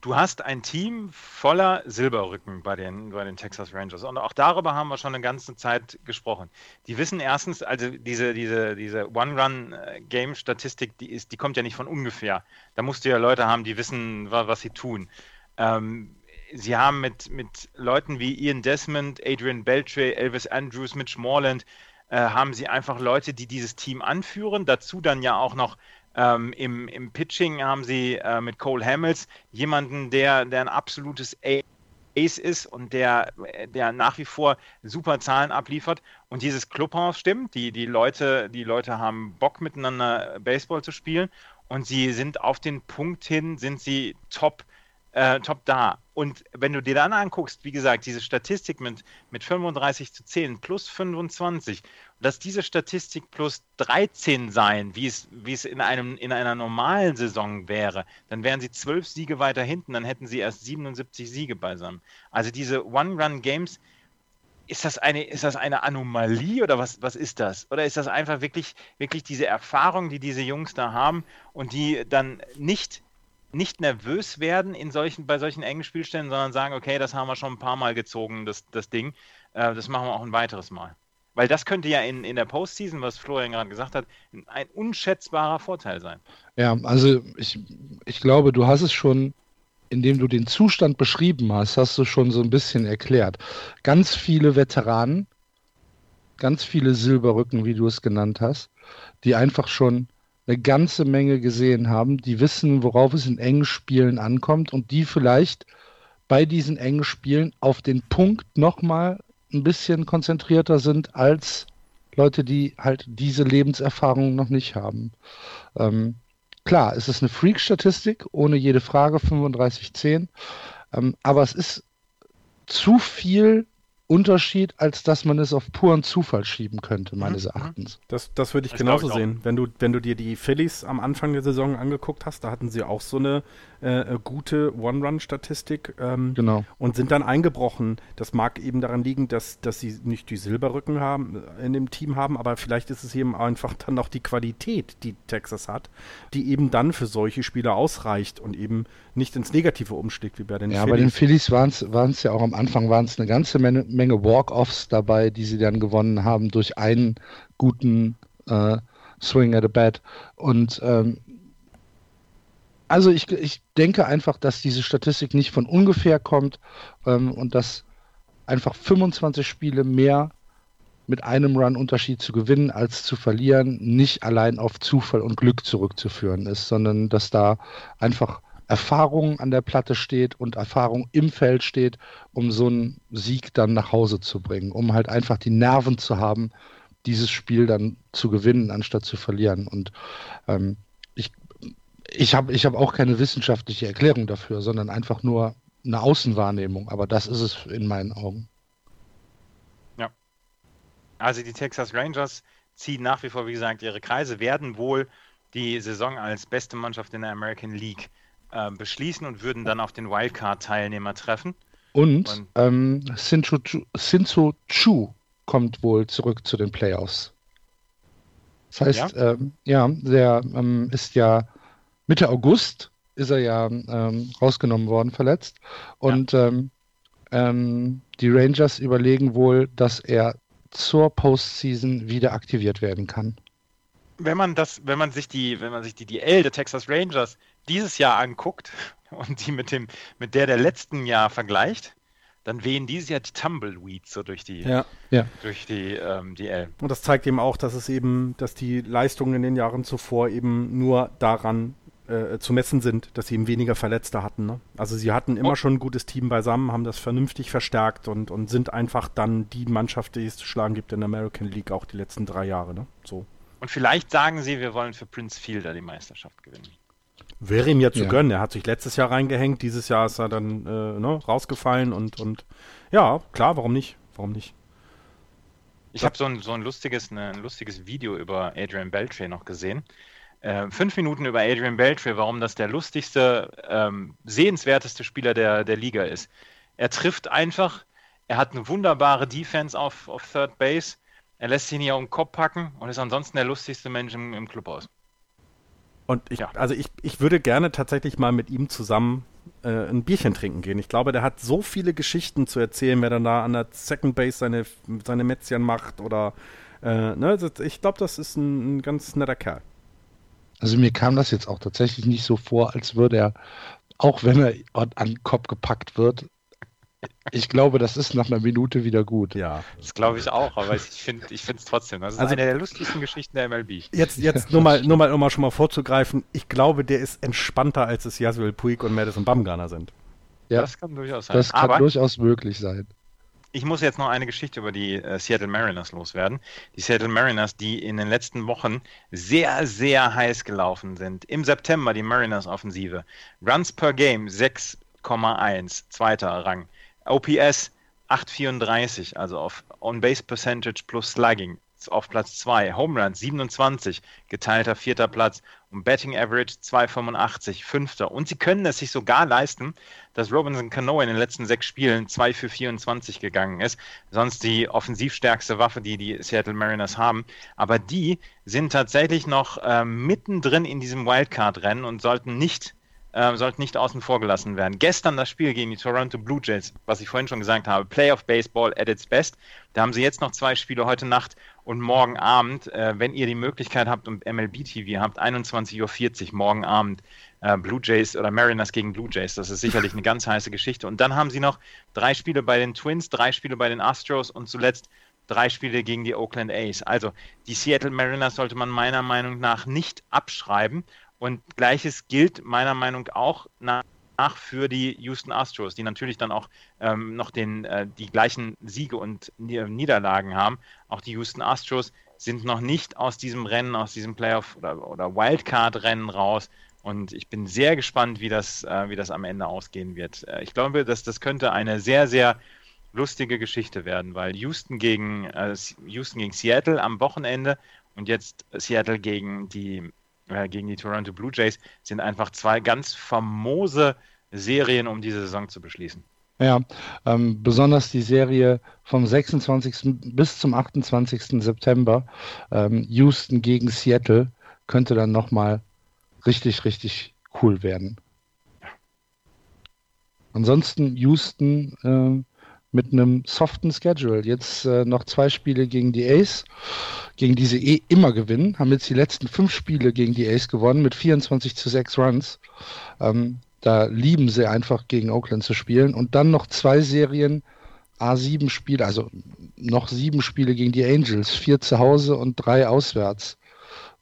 du hast ein Team voller Silberrücken bei den, bei den Texas Rangers. Und auch darüber haben wir schon eine ganze Zeit gesprochen. Die wissen erstens, also diese, diese, diese One-Run-Game-Statistik, die, die kommt ja nicht von ungefähr. Da musst du ja Leute haben, die wissen, was, was sie tun. Ähm, sie haben mit, mit Leuten wie Ian Desmond, Adrian Beltre, Elvis Andrews, Mitch Morland, äh, haben sie einfach Leute, die dieses Team anführen. Dazu dann ja auch noch ähm, im, Im Pitching haben sie äh, mit Cole Hamels jemanden, der, der ein absolutes Ace ist und der, der nach wie vor super Zahlen abliefert. Und dieses Clubhaus stimmt. Die, die, Leute, die Leute haben Bock miteinander Baseball zu spielen und sie sind auf den Punkt hin, sind sie top äh, top da. Und wenn du dir dann anguckst, wie gesagt, diese Statistik mit, mit 35 zu 10 plus 25, dass diese Statistik plus 13 sein, wie es, wie es in, einem, in einer normalen Saison wäre, dann wären sie zwölf Siege weiter hinten, dann hätten sie erst 77 Siege beisammen. Also diese One-Run-Games, ist das eine, ist das eine Anomalie oder was, was ist das? Oder ist das einfach wirklich, wirklich diese Erfahrung, die diese Jungs da haben und die dann nicht nicht nervös werden in solchen, bei solchen engen Spielständen, sondern sagen, okay, das haben wir schon ein paar Mal gezogen, das, das Ding. Äh, das machen wir auch ein weiteres Mal. Weil das könnte ja in, in der Postseason, was Florian gerade gesagt hat, ein unschätzbarer Vorteil sein. Ja, also ich, ich glaube, du hast es schon, indem du den Zustand beschrieben hast, hast du schon so ein bisschen erklärt. Ganz viele Veteranen, ganz viele Silberrücken, wie du es genannt hast, die einfach schon eine ganze Menge gesehen haben, die wissen, worauf es in engen Spielen ankommt und die vielleicht bei diesen engen Spielen auf den Punkt nochmal ein bisschen konzentrierter sind als Leute, die halt diese Lebenserfahrung noch nicht haben. Ähm, klar, es ist eine Freak-Statistik, ohne jede Frage, 35-10, ähm, aber es ist zu viel Unterschied, als dass man es auf puren Zufall schieben könnte, mhm, meines mhm. Erachtens. Das, das würde ich das genauso ich sehen. Wenn du, wenn du dir die Phillies am Anfang der Saison angeguckt hast, da hatten sie auch so eine äh, äh, gute One-Run-Statistik ähm, genau. und sind dann eingebrochen. Das mag eben daran liegen, dass, dass sie nicht die Silberrücken haben, äh, in dem Team haben, aber vielleicht ist es eben einfach dann noch die Qualität, die Texas hat, die eben dann für solche Spieler ausreicht und eben nicht ins Negative umschlägt wie bei den ja, Phillies. Ja, bei den Phillies waren es ja auch am Anfang waren es eine ganze Menge, Menge Walk-Offs dabei, die sie dann gewonnen haben durch einen guten äh, Swing at a Bat. Und ähm, also ich, ich denke einfach, dass diese Statistik nicht von ungefähr kommt ähm, und dass einfach 25 Spiele mehr mit einem Run-Unterschied zu gewinnen als zu verlieren nicht allein auf Zufall und Glück zurückzuführen ist, sondern dass da einfach Erfahrung an der Platte steht und Erfahrung im Feld steht, um so einen Sieg dann nach Hause zu bringen, um halt einfach die Nerven zu haben, dieses Spiel dann zu gewinnen, anstatt zu verlieren. Und ähm, ich habe ich hab auch keine wissenschaftliche Erklärung dafür, sondern einfach nur eine Außenwahrnehmung. Aber das ist es in meinen Augen. Ja. Also die Texas Rangers ziehen nach wie vor, wie gesagt, ihre Kreise, werden wohl die Saison als beste Mannschaft in der American League äh, beschließen und würden dann auf den Wildcard-Teilnehmer treffen. Und, und ähm, Shinzo Chu kommt wohl zurück zu den Playoffs. Das heißt, ja, ähm, ja der ähm, ist ja Mitte August ist er ja ähm, rausgenommen worden, verletzt. Und ja. ähm, ähm, die Rangers überlegen wohl, dass er zur Postseason wieder aktiviert werden kann. Wenn man das, wenn man sich die, wenn man sich die DL der Texas Rangers dieses Jahr anguckt <laughs> und die mit dem, mit der der letzten Jahr vergleicht, dann wehen dieses Jahr die Tumbleweeds so durch die, ja. durch die ähm, DL. Und das zeigt eben auch, dass es eben, dass die Leistungen in den Jahren zuvor eben nur daran äh, zu messen sind, dass sie eben weniger Verletzte hatten. Ne? Also sie hatten immer oh. schon ein gutes Team beisammen, haben das vernünftig verstärkt und, und sind einfach dann die Mannschaft, die es zu schlagen gibt in der American League auch die letzten drei Jahre. Ne? So. Und vielleicht sagen sie, wir wollen für Prince Fielder die Meisterschaft gewinnen. Wäre ihm ja zu ja. gönnen. Er hat sich letztes Jahr reingehängt, dieses Jahr ist er dann äh, ne, rausgefallen und, und ja, klar, warum nicht? Warum nicht? Ich habe so ein, so ein lustiges, ne, ein lustiges Video über Adrian Beltre noch gesehen. Äh, fünf Minuten über Adrian Beltre, warum das der lustigste, ähm, sehenswerteste Spieler der, der Liga ist. Er trifft einfach, er hat eine wunderbare Defense auf, auf Third Base, er lässt sich nicht auf den Kopf packen und ist ansonsten der lustigste Mensch im, im Clubhaus. Und ich, ja. also ich, ich würde gerne tatsächlich mal mit ihm zusammen äh, ein Bierchen trinken gehen. Ich glaube, der hat so viele Geschichten zu erzählen, wer dann da an der Second Base seine, seine Mätzchen macht oder äh, ne, ich glaube, das ist ein, ein ganz netter Kerl. Also mir kam das jetzt auch tatsächlich nicht so vor, als würde er, auch wenn er an den Kopf gepackt wird, ich glaube, das ist nach einer Minute wieder gut. Ja. Das glaube ich auch, aber ich finde ich es trotzdem. Das ist also, eine der lustigsten Geschichten der MLB. Jetzt, jetzt nur, mal, nur, mal, nur mal schon mal vorzugreifen, ich glaube, der ist entspannter, als es Yasuel Puig und Madison Bumgarner sind. Ja, das kann durchaus sein. Das kann aber durchaus möglich sein ich muss jetzt noch eine Geschichte über die äh, Seattle Mariners loswerden. Die Seattle Mariners, die in den letzten Wochen sehr, sehr heiß gelaufen sind. Im September die Mariners-Offensive. Runs per Game 6,1, zweiter Rang. OPS 8,34, also auf On-Base Percentage plus Slugging auf Platz 2. Home Runs 27, geteilter vierter Platz. Und Betting Average 2,85, fünfter. Und sie können es sich sogar leisten, dass Robinson Cano in den letzten sechs Spielen 2 für 24 gegangen ist. Sonst die offensivstärkste Waffe, die die Seattle Mariners haben. Aber die sind tatsächlich noch äh, mittendrin in diesem Wildcard-Rennen und sollten nicht äh, sollten nicht außen vor gelassen werden. Gestern das Spiel gegen die Toronto Blue Jays, was ich vorhin schon gesagt habe, Playoff Baseball at its best. Da haben sie jetzt noch zwei Spiele heute Nacht und morgen Abend, äh, wenn ihr die Möglichkeit habt und MLB TV habt, 21.40 Uhr morgen Abend äh, Blue Jays oder Mariners gegen Blue Jays. Das ist sicherlich eine ganz heiße Geschichte. Und dann haben sie noch drei Spiele bei den Twins, drei Spiele bei den Astros und zuletzt drei Spiele gegen die Oakland A's. Also die Seattle Mariners sollte man meiner Meinung nach nicht abschreiben. Und gleiches gilt meiner Meinung nach auch nach, für die Houston Astros, die natürlich dann auch ähm, noch den, äh, die gleichen Siege und Niederlagen haben. Auch die Houston Astros sind noch nicht aus diesem Rennen, aus diesem Playoff- oder, oder Wildcard-Rennen raus. Und ich bin sehr gespannt, wie das, äh, wie das am Ende ausgehen wird. Äh, ich glaube, dass das könnte eine sehr, sehr lustige Geschichte werden, weil Houston gegen, äh, Houston gegen Seattle am Wochenende und jetzt Seattle gegen die äh, gegen die Toronto Blue Jays sind einfach zwei ganz famose Serien, um diese Saison zu beschließen. Ja, ähm, besonders die Serie vom 26. bis zum 28. September, ähm, Houston gegen Seattle, könnte dann nochmal richtig, richtig cool werden. Ansonsten Houston äh, mit einem soften Schedule. Jetzt äh, noch zwei Spiele gegen die Ace, gegen die sie eh immer gewinnen. Haben jetzt die letzten fünf Spiele gegen die Ace gewonnen mit 24 zu 6 Runs. Ähm, da lieben sie einfach gegen Oakland zu spielen. Und dann noch zwei Serien A7 Spiele, also noch sieben Spiele gegen die Angels. Vier zu Hause und drei auswärts.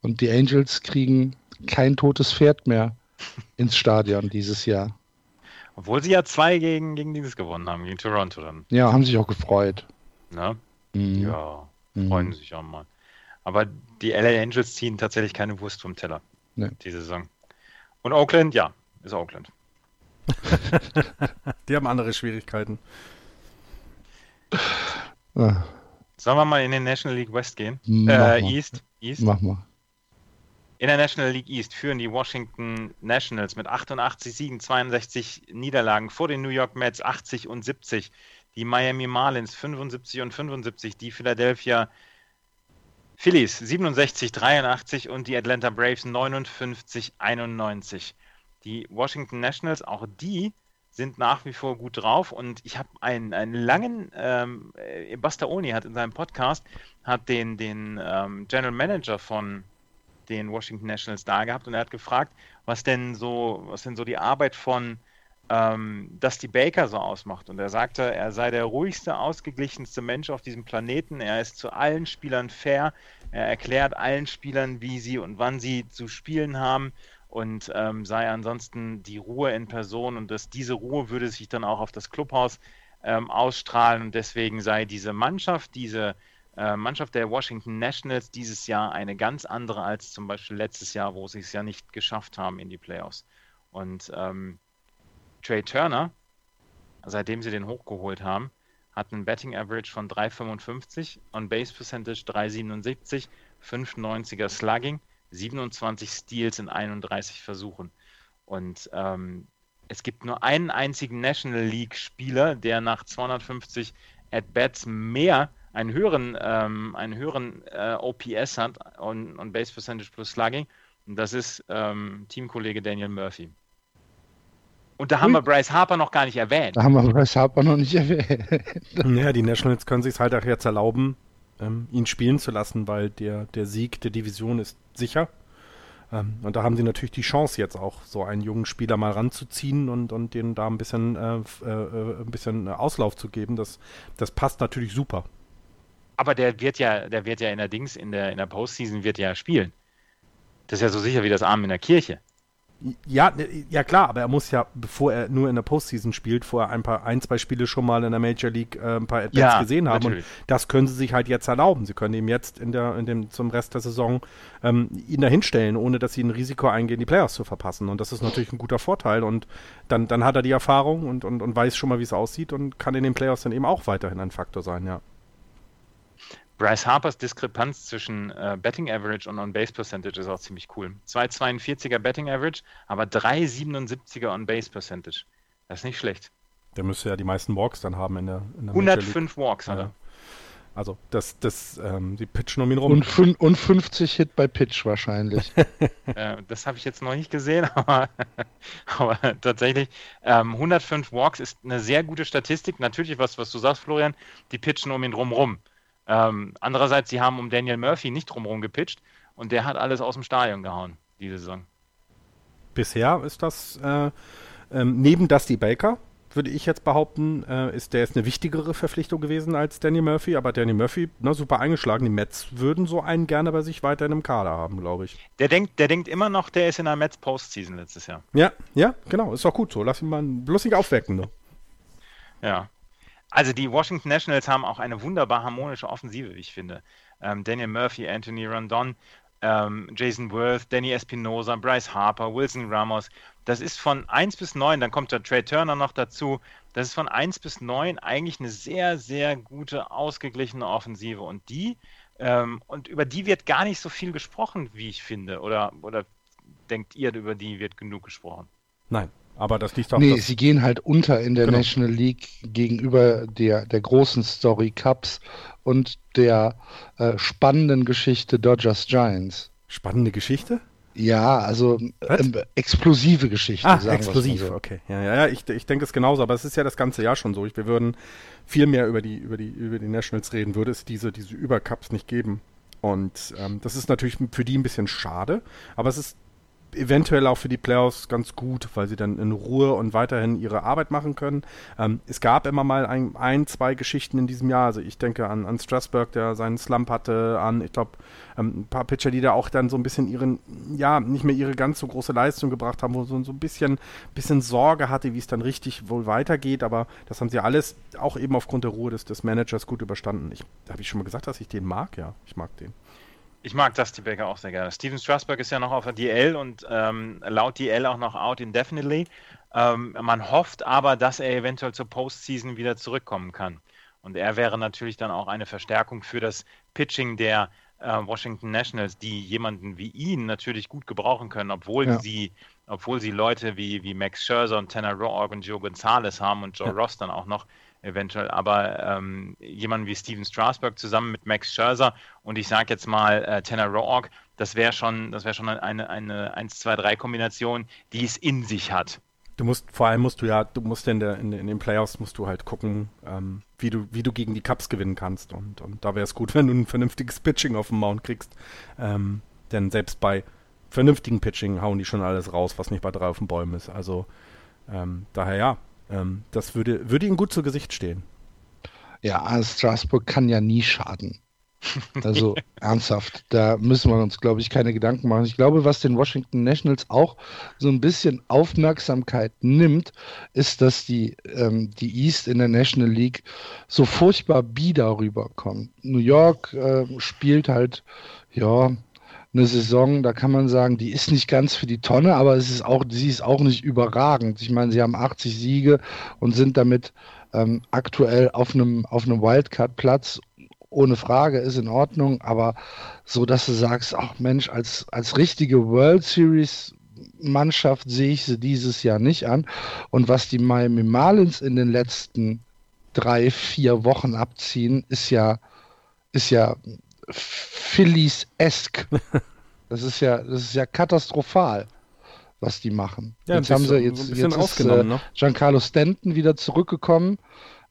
Und die Angels kriegen kein totes Pferd mehr ins Stadion dieses Jahr. Obwohl sie ja zwei gegen, gegen dieses gewonnen haben, gegen Toronto dann. Ja, haben sich auch gefreut. Ne? Mhm. Ja, freuen mhm. sich auch mal. Aber die LA Angels ziehen tatsächlich keine Wurst vom Teller nee. diese Saison. Und Oakland, ja, ist Oakland. <laughs> die haben andere Schwierigkeiten. Ah. Sollen wir mal in den National League West gehen? Äh, East, East. Mach mal. In der National League East führen die Washington Nationals mit 88 Siegen, 62 Niederlagen vor den New York Mets 80 und 70, die Miami Marlins 75 und 75, die Philadelphia Phillies 67, 83 und die Atlanta Braves 59, 91. Die Washington Nationals, auch die sind nach wie vor gut drauf und ich habe einen, einen langen, ähm, Bastaoni hat in seinem Podcast, hat den, den ähm, General Manager von den Washington Nationals da gehabt und er hat gefragt, was denn so, was denn so die Arbeit von ähm, Dusty Baker so ausmacht. Und er sagte, er sei der ruhigste, ausgeglichenste Mensch auf diesem Planeten. Er ist zu allen Spielern fair. Er erklärt allen Spielern, wie sie und wann sie zu spielen haben. und ähm, sei ansonsten die Ruhe in Person und dass diese Ruhe würde sich dann auch auf das Clubhaus ähm, ausstrahlen und deswegen sei diese Mannschaft, diese äh, Mannschaft der Washington Nationals dieses Jahr eine ganz andere als zum Beispiel letztes Jahr, wo sie es ja nicht geschafft haben in die Playoffs. Und ähm, Trey Turner, seitdem sie den hochgeholt haben, hat einen Betting Average von 3,55, On Base Percentage 3,77, 5,90er Slugging, 27 Steals in 31 Versuchen. Und ähm, es gibt nur einen einzigen National League Spieler, der nach 250 At-Bats mehr einen höheren, ähm, einen höheren äh, OPS hat und, und Base Percentage plus Slugging. Und das ist ähm, Teamkollege Daniel Murphy. Und da haben wir Bryce Harper noch gar nicht erwähnt. Da haben wir Bryce Harper noch nicht erwähnt. Ja, die Nationals können sich halt auch jetzt erlauben, ähm, ihn spielen zu lassen, weil der, der Sieg der Division ist sicher. Ähm, und da haben sie natürlich die Chance jetzt auch, so einen jungen Spieler mal ranzuziehen und, und denen da ein bisschen, äh, äh, ein bisschen Auslauf zu geben. Das, das passt natürlich super. Aber der wird ja, der wird ja in der Dings, in der, in der Postseason wird ja spielen. Das ist ja so sicher wie das Arm in der Kirche. Ja, ja klar, aber er muss ja, bevor er nur in der Postseason spielt, vorher ein paar, ein, zwei Spiele schon mal in der Major League äh, ein paar Advents ja, gesehen haben. Natürlich. Und das können sie sich halt jetzt erlauben. Sie können ihm jetzt in der, in dem, zum Rest der Saison ähm, ihn dahinstellen, ohne dass sie ein Risiko eingehen, die Playoffs zu verpassen. Und das ist natürlich ein guter Vorteil. Und dann, dann hat er die Erfahrung und, und, und weiß schon mal, wie es aussieht und kann in den Playoffs dann eben auch weiterhin ein Faktor sein, ja. Bryce Harpers Diskrepanz zwischen äh, Betting Average und On-Base Percentage ist auch ziemlich cool. 2,42er Betting Average, aber 3,77er On-Base Percentage. Das ist nicht schlecht. Der müsste ja die meisten Walks dann haben in der, in der 105 Walks hat er. Also das, das, ähm, die pitchen um ihn rum. Und, und 50 Hit bei Pitch wahrscheinlich. <laughs> äh, das habe ich jetzt noch nicht gesehen, <laughs> aber, aber tatsächlich ähm, 105 Walks ist eine sehr gute Statistik. Natürlich was, was du sagst, Florian, die pitchen um ihn drumrum. Ähm, andererseits, sie haben um Daniel Murphy nicht drumherum gepitcht und der hat alles aus dem Stadion gehauen, diese Saison. Bisher ist das äh, ähm, neben Dusty Baker, würde ich jetzt behaupten, äh, ist der jetzt eine wichtigere Verpflichtung gewesen als Danny Murphy, aber Danny Murphy, na, super eingeschlagen. Die Mets würden so einen gerne bei sich weiter in einem Kader haben, glaube ich. Der denkt, der denkt immer noch, der ist in der Mets Postseason letztes Jahr. Ja, ja, genau, ist doch gut so. Lass ihn mal bloß nicht aufwecken. Ne? Ja. Also die Washington Nationals haben auch eine wunderbar harmonische Offensive, wie ich finde. Ähm, Daniel Murphy, Anthony Rondon, ähm, Jason Worth, Danny Espinosa, Bryce Harper, Wilson Ramos. Das ist von 1 bis 9, dann kommt der Trey Turner noch dazu. Das ist von 1 bis 9 eigentlich eine sehr, sehr gute, ausgeglichene Offensive. Und die, ähm, und über die wird gar nicht so viel gesprochen, wie ich finde. Oder, oder denkt ihr, über die wird genug gesprochen? Nein, aber das liegt auch. Nee, sie gehen halt unter in der genau. National League gegenüber der, der großen Story Cups und der äh, spannenden Geschichte Dodgers Giants. Spannende Geschichte? Ja, also ähm, explosive Geschichte. Ah, explosiv, so. okay. Ja, ja, ja, ich, ich denke es genauso, aber es ist ja das ganze Jahr schon so. Wir würden viel mehr über die, über die, über die Nationals reden, würde es diese, diese Übercups nicht geben. Und ähm, das ist natürlich für die ein bisschen schade, aber es ist eventuell auch für die Playoffs ganz gut, weil sie dann in Ruhe und weiterhin ihre Arbeit machen können. Ähm, es gab immer mal ein, ein, zwei Geschichten in diesem Jahr. Also ich denke an, an Strasburg, der seinen Slump hatte, an, ich glaube, ähm, ein paar Pitcher, die da auch dann so ein bisschen ihren, ja, nicht mehr ihre ganz so große Leistung gebracht haben, wo so, so ein bisschen, bisschen Sorge hatte, wie es dann richtig wohl weitergeht. Aber das haben sie alles auch eben aufgrund der Ruhe des, des Managers gut überstanden. Ich, habe ich schon mal gesagt, dass ich den mag? Ja, ich mag den. Ich mag Dusty Baker auch sehr gerne. Steven Strasberg ist ja noch auf der DL und ähm, laut DL auch noch out indefinitely. Ähm, man hofft aber, dass er eventuell zur Postseason wieder zurückkommen kann. Und er wäre natürlich dann auch eine Verstärkung für das Pitching der äh, Washington Nationals, die jemanden wie ihn natürlich gut gebrauchen können, obwohl ja. sie, obwohl sie Leute wie, wie Max Scherzer und Tanner Roark und Joe Gonzalez haben und Joe ja. Ross dann auch noch eventuell, aber ähm, jemanden wie Steven Strasberg zusammen mit Max Scherzer und ich sage jetzt mal äh, Tanner Roark, das wäre schon, das wäre schon eine, eine 1-2-3-Kombination, die es in sich hat. Du musst, vor allem musst du ja, du musst in, der, in, in den Playoffs musst du halt gucken, ähm, wie du, wie du gegen die Cups gewinnen kannst. Und, und da wäre es gut, <laughs> wenn du ein vernünftiges Pitching auf dem Mount kriegst. Ähm, denn selbst bei vernünftigen Pitching hauen die schon alles raus, was nicht bei drei auf den Bäumen ist. Also ähm, daher ja, ähm, das würde, würde ihm gut zu Gesicht stehen. Ja, also Straßburg kann ja nie schaden. Also <laughs> ernsthaft, da müssen wir uns, glaube ich, keine Gedanken machen. Ich glaube, was den Washington Nationals auch so ein bisschen Aufmerksamkeit nimmt, ist, dass die, ähm, die East in der National League so furchtbar bieder rüberkommt. New York äh, spielt halt, ja, eine Saison, da kann man sagen, die ist nicht ganz für die Tonne, aber es ist auch, sie ist auch nicht überragend. Ich meine, sie haben 80 Siege und sind damit ähm, aktuell auf einem, auf einem Wildcard-Platz ohne Frage, ist in Ordnung, aber so, dass du sagst, ach Mensch, als, als richtige World Series Mannschaft sehe ich sie dieses Jahr nicht an. Und was die Miami Marlins in den letzten drei, vier Wochen abziehen, ist ja, ist ja Phillies-esque. Das ist ja, das ist ja katastrophal, was die machen. Ja, jetzt haben sie jetzt, jetzt ist äh, ne? Giancarlo Stanton wieder zurückgekommen.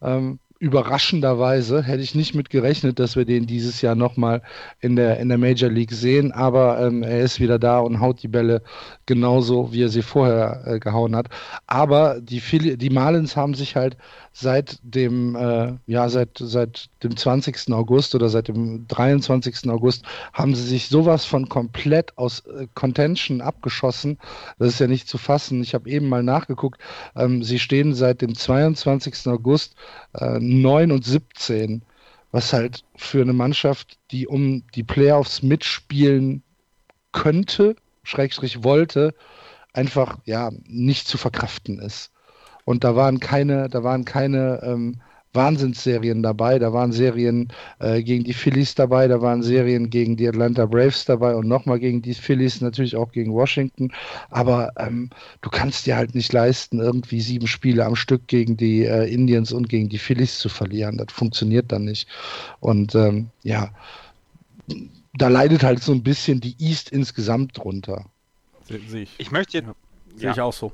Ähm, überraschenderweise hätte ich nicht mit gerechnet, dass wir den dieses Jahr nochmal in der, in der Major League sehen, aber ähm, er ist wieder da und haut die Bälle genauso, wie er sie vorher äh, gehauen hat. Aber die, die Marlins haben sich halt seit dem, äh, ja, seit, seit dem 20. August oder seit dem 23. August haben sie sich sowas von komplett aus äh, Contention abgeschossen. Das ist ja nicht zu fassen. Ich habe eben mal nachgeguckt. Ähm, sie stehen seit dem 22. August äh, 9 und 17, was halt für eine Mannschaft, die um die Playoffs mitspielen könnte, Schrägstrich wollte, einfach ja nicht zu verkraften ist. Und da waren keine, da waren keine ähm, Wahnsinnsserien dabei. Da waren Serien äh, gegen die Phillies dabei, da waren Serien gegen die Atlanta Braves dabei und nochmal gegen die Phillies, natürlich auch gegen Washington. Aber ähm, du kannst dir halt nicht leisten, irgendwie sieben Spiele am Stück gegen die äh, Indians und gegen die Phillies zu verlieren. Das funktioniert dann nicht. Und ähm, ja, da leidet halt so ein bisschen die East insgesamt drunter. Sehe ich. Ich möchte jetzt. Ja. Sehe ich auch so.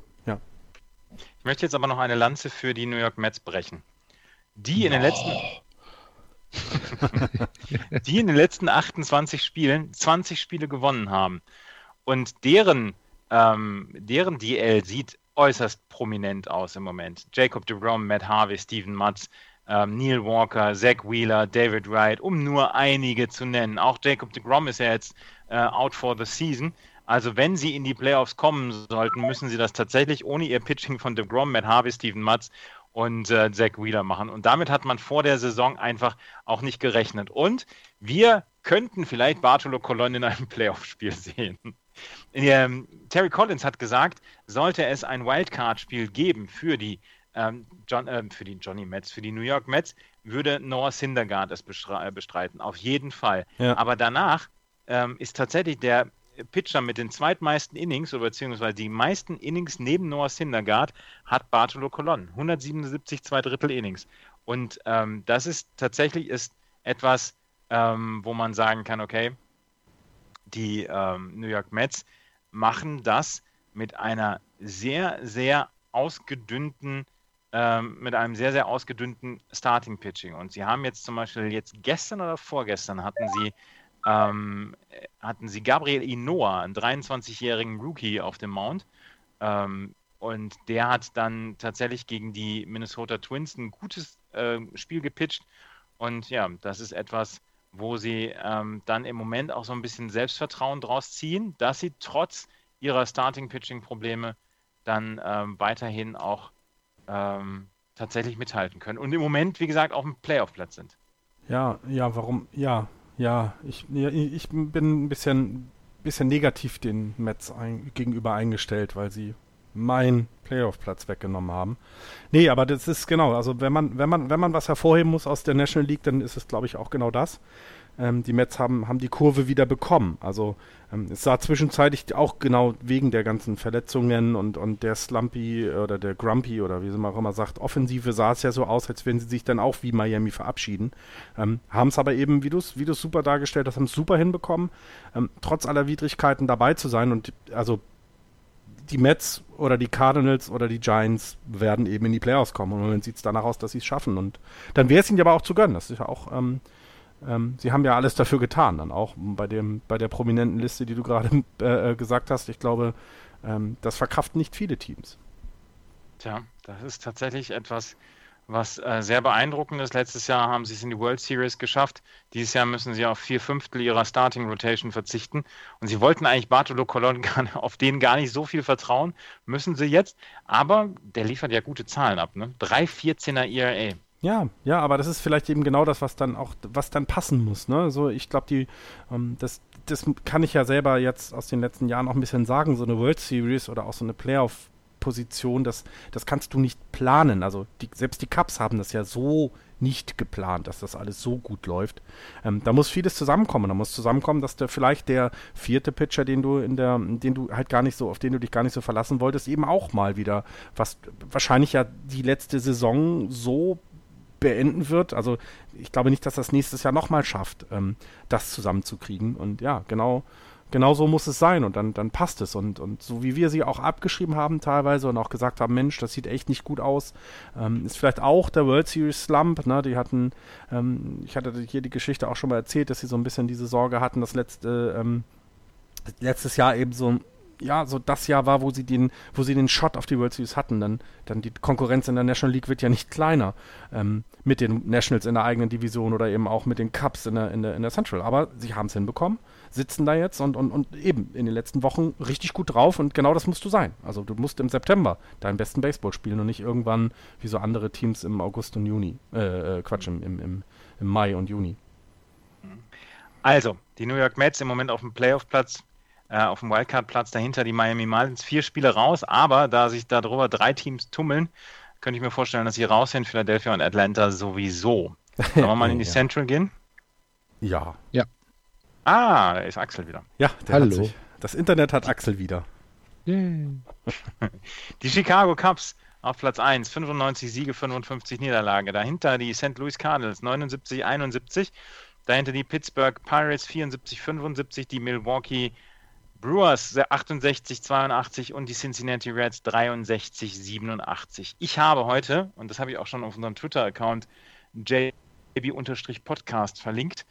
Ich möchte jetzt aber noch eine Lanze für die New York Mets brechen. Die in den letzten. <laughs> die in den letzten 28 Spielen 20 Spiele gewonnen haben. Und deren, ähm, deren DL sieht äußerst prominent aus im Moment. Jacob DeGrom, Matt Harvey, Steven Matz, ähm, Neil Walker, Zach Wheeler, David Wright, um nur einige zu nennen. Auch Jacob DeGrom ist ja jetzt äh, out for the season. Also wenn sie in die Playoffs kommen sollten, müssen sie das tatsächlich ohne ihr Pitching von DeGrom, Matt Harvey, Steven Matz und äh, Zach Wheeler machen. Und damit hat man vor der Saison einfach auch nicht gerechnet. Und wir könnten vielleicht Bartolo Colon in einem <laughs> Playoff-Spiel sehen. Ähm, Terry Collins hat gesagt, sollte es ein Wildcard-Spiel geben für die, ähm, John, äh, für die Johnny Mets, für die New York Mets, würde Noah Syndergaard es bestreiten. Auf jeden Fall. Ja. Aber danach ähm, ist tatsächlich der Pitcher mit den zweitmeisten Innings oder beziehungsweise die meisten Innings neben Noah Syndergaard hat Bartolo Colon. 177 zwei Drittel Innings. Und ähm, das ist tatsächlich ist etwas, ähm, wo man sagen kann, okay, die ähm, New York Mets machen das mit einer sehr, sehr ausgedünnten, ähm, mit einem sehr, sehr ausgedünnten Starting Pitching. Und sie haben jetzt zum Beispiel jetzt gestern oder vorgestern hatten sie ähm, hatten sie Gabriel Inoa, einen 23-jährigen Rookie auf dem Mount. Ähm, und der hat dann tatsächlich gegen die Minnesota Twins ein gutes äh, Spiel gepitcht. Und ja, das ist etwas, wo sie ähm, dann im Moment auch so ein bisschen Selbstvertrauen draus ziehen, dass sie trotz ihrer Starting-Pitching-Probleme dann ähm, weiterhin auch ähm, tatsächlich mithalten können. Und im Moment, wie gesagt, auch im Playoff-Platz sind. Ja, ja, warum? Ja, ja, ich, ich bin ein bisschen, bisschen negativ den Mets ein, gegenüber eingestellt, weil sie meinen Playoff-Platz weggenommen haben. Nee, aber das ist genau, also wenn man, wenn man, wenn man was hervorheben muss aus der National League, dann ist es, glaube ich, auch genau das. Ähm, die Mets haben, haben die Kurve wieder bekommen. Also ähm, es sah zwischenzeitlich auch genau wegen der ganzen Verletzungen und, und der Slumpy oder der Grumpy oder wie man auch immer sagt, Offensive sah es ja so aus, als wenn sie sich dann auch wie Miami verabschieden. Ähm, haben es aber eben, wie du es wie super dargestellt hast, haben es super hinbekommen, ähm, trotz aller Widrigkeiten dabei zu sein und also die Mets oder die Cardinals oder die Giants werden eben in die Playoffs kommen. Und Moment sieht es danach aus, dass sie es schaffen. Und dann wäre es ihnen aber auch zu gönnen. Das ist ja auch ähm, ähm, sie haben ja alles dafür getan, dann auch bei, dem, bei der prominenten Liste, die du gerade <laughs> äh, äh, gesagt hast. Ich glaube, ähm, das verkraften nicht viele Teams. Tja, das ist tatsächlich etwas, was äh, sehr beeindruckend ist. Letztes Jahr haben sie es in die World Series geschafft. Dieses Jahr müssen sie auf vier Fünftel ihrer Starting Rotation verzichten. Und sie wollten eigentlich Bartolo Colon <laughs> auf den gar nicht so viel vertrauen. Müssen sie jetzt. Aber der liefert ja gute Zahlen ab. Ne? 3,14er ERA. Ja, ja, aber das ist vielleicht eben genau das, was dann auch, was dann passen muss. Ne? So, ich glaube, die, ähm, das, das kann ich ja selber jetzt aus den letzten Jahren auch ein bisschen sagen. So eine World Series oder auch so eine Playoff Position, das, das kannst du nicht planen. Also die, selbst die Cups haben das ja so nicht geplant, dass das alles so gut läuft. Ähm, da muss vieles zusammenkommen. Da muss zusammenkommen, dass der vielleicht der vierte Pitcher, den du in der, den du halt gar nicht so, auf den du dich gar nicht so verlassen wolltest, eben auch mal wieder, was wahrscheinlich ja die letzte Saison so beenden wird. Also ich glaube nicht, dass das nächstes Jahr nochmal schafft, ähm, das zusammenzukriegen. Und ja, genau genau so muss es sein und dann, dann passt es. Und, und so wie wir sie auch abgeschrieben haben teilweise und auch gesagt haben, Mensch, das sieht echt nicht gut aus, ähm, ist vielleicht auch der World Series Slump. Ne? Die hatten, ähm, ich hatte hier die Geschichte auch schon mal erzählt, dass sie so ein bisschen diese Sorge hatten, dass letzte, ähm, letztes Jahr eben so ja, so das Jahr war, wo sie den, wo sie den Shot auf die World Series hatten, dann, dann die Konkurrenz in der National League wird ja nicht kleiner ähm, mit den Nationals in der eigenen Division oder eben auch mit den Cups in der, in der, in der Central. Aber sie haben es hinbekommen sitzen da jetzt und, und, und eben in den letzten Wochen richtig gut drauf und genau das musst du sein. Also du musst im September deinen besten Baseball spielen und nicht irgendwann wie so andere Teams im August und Juni, äh, äh, Quatsch, im, im, im Mai und Juni. Also, die New York Mets im Moment auf dem Playoff-Platz, äh, auf dem Wildcard-Platz, dahinter die Miami Marlins, vier Spiele raus, aber da sich darüber drei Teams tummeln, könnte ich mir vorstellen, dass sie raus sind, Philadelphia und Atlanta sowieso. Sollen wir <laughs> mal in die ja. Central gehen? Ja. Ja. Ah, da ist Axel wieder. Ja, der Hallo. Hat sich, das Internet hat Axel wieder. <laughs> Die Chicago Cubs auf Platz 1, 95 Siege, 55 Niederlage. Dahinter die St. Louis Cardinals 79, 71. Dahinter die Pittsburgh Pirates 74, 75. Die Milwaukee Brewers 68, 82 und die Cincinnati Reds 63, 87. Ich habe heute, und das habe ich auch schon auf unserem Twitter-Account JB-Podcast verlinkt,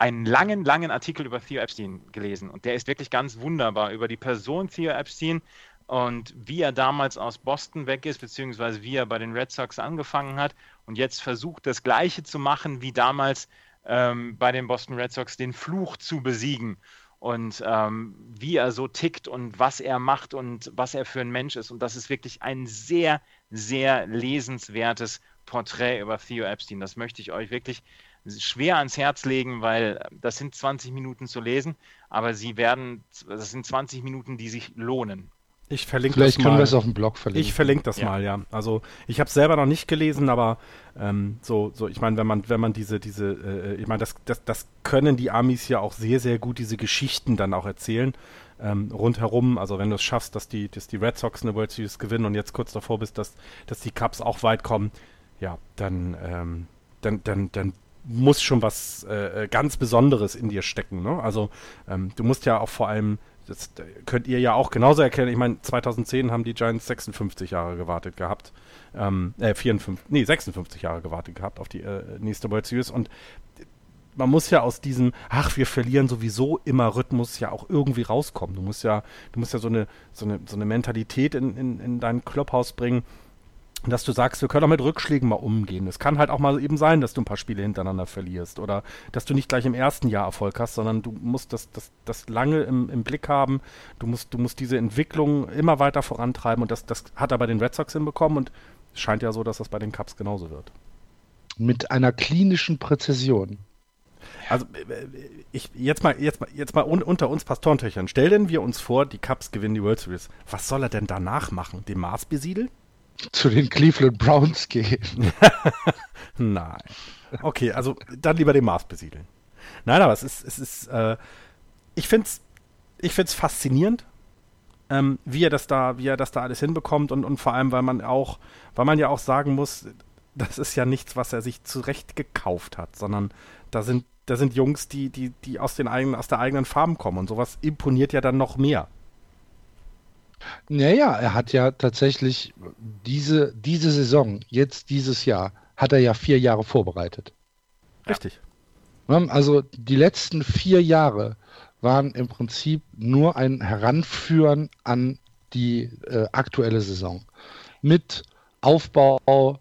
einen langen, langen Artikel über Theo Epstein gelesen und der ist wirklich ganz wunderbar über die Person Theo Epstein und wie er damals aus Boston weg ist, beziehungsweise wie er bei den Red Sox angefangen hat und jetzt versucht, das Gleiche zu machen wie damals ähm, bei den Boston Red Sox, den Fluch zu besiegen und ähm, wie er so tickt und was er macht und was er für ein Mensch ist. Und das ist wirklich ein sehr, sehr lesenswertes Porträt über Theo Epstein. Das möchte ich euch wirklich schwer ans Herz legen, weil das sind 20 Minuten zu lesen, aber sie werden, das sind 20 Minuten, die sich lohnen. Ich verlinke Vielleicht das können wir es auf dem Blog verlinken. Ich verlinke das ja. mal, ja. Also ich habe es selber noch nicht gelesen, aber ähm, so, so, ich meine, wenn man, wenn man diese, diese, äh, ich meine, das, das, das können die Amis ja auch sehr, sehr gut, diese Geschichten dann auch erzählen. Ähm, rundherum, also wenn du es schaffst, dass die, dass die Red Sox eine World Series gewinnen und jetzt kurz davor bist, dass, dass die Cubs auch weit kommen, ja, dann, ähm, dann, dann, dann muss schon was äh, äh, ganz Besonderes in dir stecken. Ne? Also ähm, du musst ja auch vor allem, das könnt ihr ja auch genauso erkennen, ich meine, 2010 haben die Giants 56 Jahre gewartet gehabt. Ähm, äh, 54, nee, 56 Jahre gewartet gehabt auf die äh, nächste World Series und man muss ja aus diesem, ach, wir verlieren sowieso immer Rhythmus ja auch irgendwie rauskommen. Du musst ja, du musst ja so eine, so eine, so eine Mentalität in, in, in dein Clubhaus bringen, dass du sagst, wir können auch mit Rückschlägen mal umgehen. Es kann halt auch mal eben sein, dass du ein paar Spiele hintereinander verlierst oder dass du nicht gleich im ersten Jahr Erfolg hast, sondern du musst das, das, das lange im, im Blick haben. Du musst, du musst diese Entwicklung immer weiter vorantreiben und das, das hat er bei den Red Sox hinbekommen und es scheint ja so, dass das bei den Cubs genauso wird. Mit einer klinischen Präzision. Also äh, ich jetzt mal jetzt mal jetzt mal un, unter uns Pastorentöchern. Stell denn wir uns vor, die Cubs gewinnen die World Series. Was soll er denn danach machen? Den Mars besiedeln? Zu den Cleveland Browns gehen. <laughs> Nein. Okay, also dann lieber den Mars besiedeln. Nein, aber es ist, es ist, äh, ich finde es ich find's faszinierend, ähm, wie er das da, wie er das da alles hinbekommt und, und vor allem, weil man auch, weil man ja auch sagen muss, das ist ja nichts, was er sich zurecht gekauft hat, sondern da sind, da sind Jungs, die, die, die aus den eigenen, aus der eigenen Farm kommen und sowas imponiert ja dann noch mehr. Naja, er hat ja tatsächlich diese, diese Saison, jetzt dieses Jahr, hat er ja vier Jahre vorbereitet. Richtig. Also die letzten vier Jahre waren im Prinzip nur ein Heranführen an die äh, aktuelle Saison. Mit Aufbau,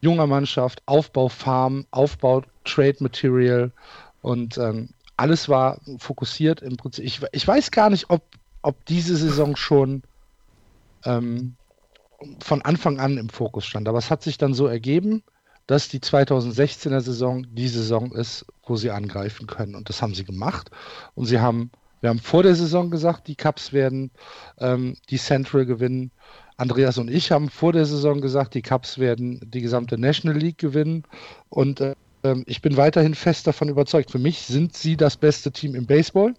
junger Mannschaft, Aufbau Farm, Aufbau Trade Material und ähm, alles war fokussiert im Prinzip. Ich, ich weiß gar nicht, ob, ob diese Saison schon ähm, von Anfang an im Fokus stand, aber es hat sich dann so ergeben, dass die 2016er Saison die Saison ist, wo sie angreifen können. Und das haben sie gemacht. Und sie haben, wir haben vor der Saison gesagt, die Cups werden ähm, die Central gewinnen. Andreas und ich haben vor der Saison gesagt, die Cups werden die gesamte National League gewinnen. Und äh, ich bin weiterhin fest davon überzeugt. Für mich sind sie das beste Team im Baseball.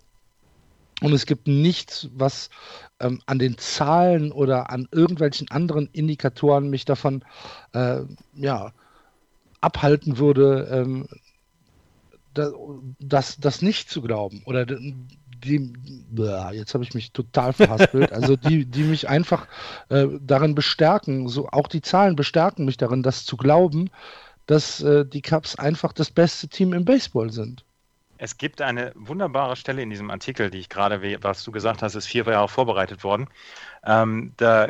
Und es gibt nichts, was ähm, an den Zahlen oder an irgendwelchen anderen Indikatoren mich davon äh, ja, abhalten würde, ähm, das, das nicht zu glauben. Oder die, jetzt habe ich mich total verhaspelt, <laughs> also die, die mich einfach äh, darin bestärken, so auch die Zahlen bestärken mich darin, das zu glauben, dass äh, die Cubs einfach das beste Team im Baseball sind. Es gibt eine wunderbare Stelle in diesem Artikel, die ich gerade, was du gesagt hast, ist vier Jahre vorbereitet worden. Ähm, da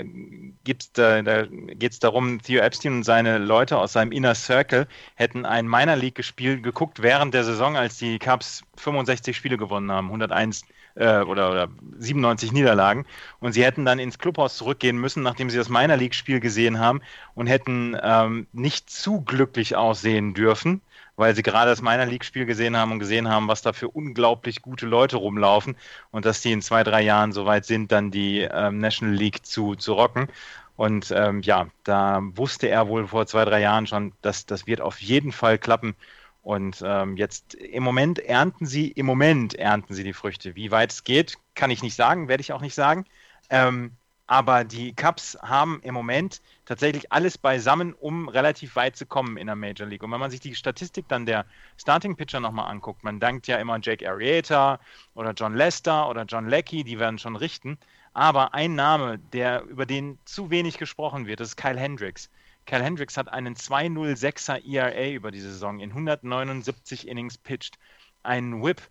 da, da geht es darum, Theo Epstein und seine Leute aus seinem Inner Circle hätten ein Minor League gespielt, geguckt während der Saison, als die Cubs 65 Spiele gewonnen haben, 101 äh, oder, oder 97 Niederlagen. Und sie hätten dann ins Clubhaus zurückgehen müssen, nachdem sie das Minor League-Spiel gesehen haben und hätten ähm, nicht zu glücklich aussehen dürfen weil sie gerade das Minor League-Spiel gesehen haben und gesehen haben, was da für unglaublich gute Leute rumlaufen und dass die in zwei, drei Jahren soweit sind, dann die ähm, National League zu, zu rocken. Und ähm, ja, da wusste er wohl vor zwei, drei Jahren schon, dass das wird auf jeden Fall klappen. Und ähm, jetzt im Moment ernten sie, im Moment ernten sie die Früchte. Wie weit es geht, kann ich nicht sagen, werde ich auch nicht sagen. Ähm, aber die Cubs haben im Moment tatsächlich alles beisammen, um relativ weit zu kommen in der Major League. Und wenn man sich die Statistik dann der Starting Pitcher nochmal anguckt, man dankt ja immer Jake Arrieta oder John Lester oder John Leckie, die werden schon richten. Aber ein Name, der über den zu wenig gesprochen wird, ist Kyle Hendricks. Kyle Hendricks hat einen 206er ERA über die Saison in 179 Innings pitched, einen Whip,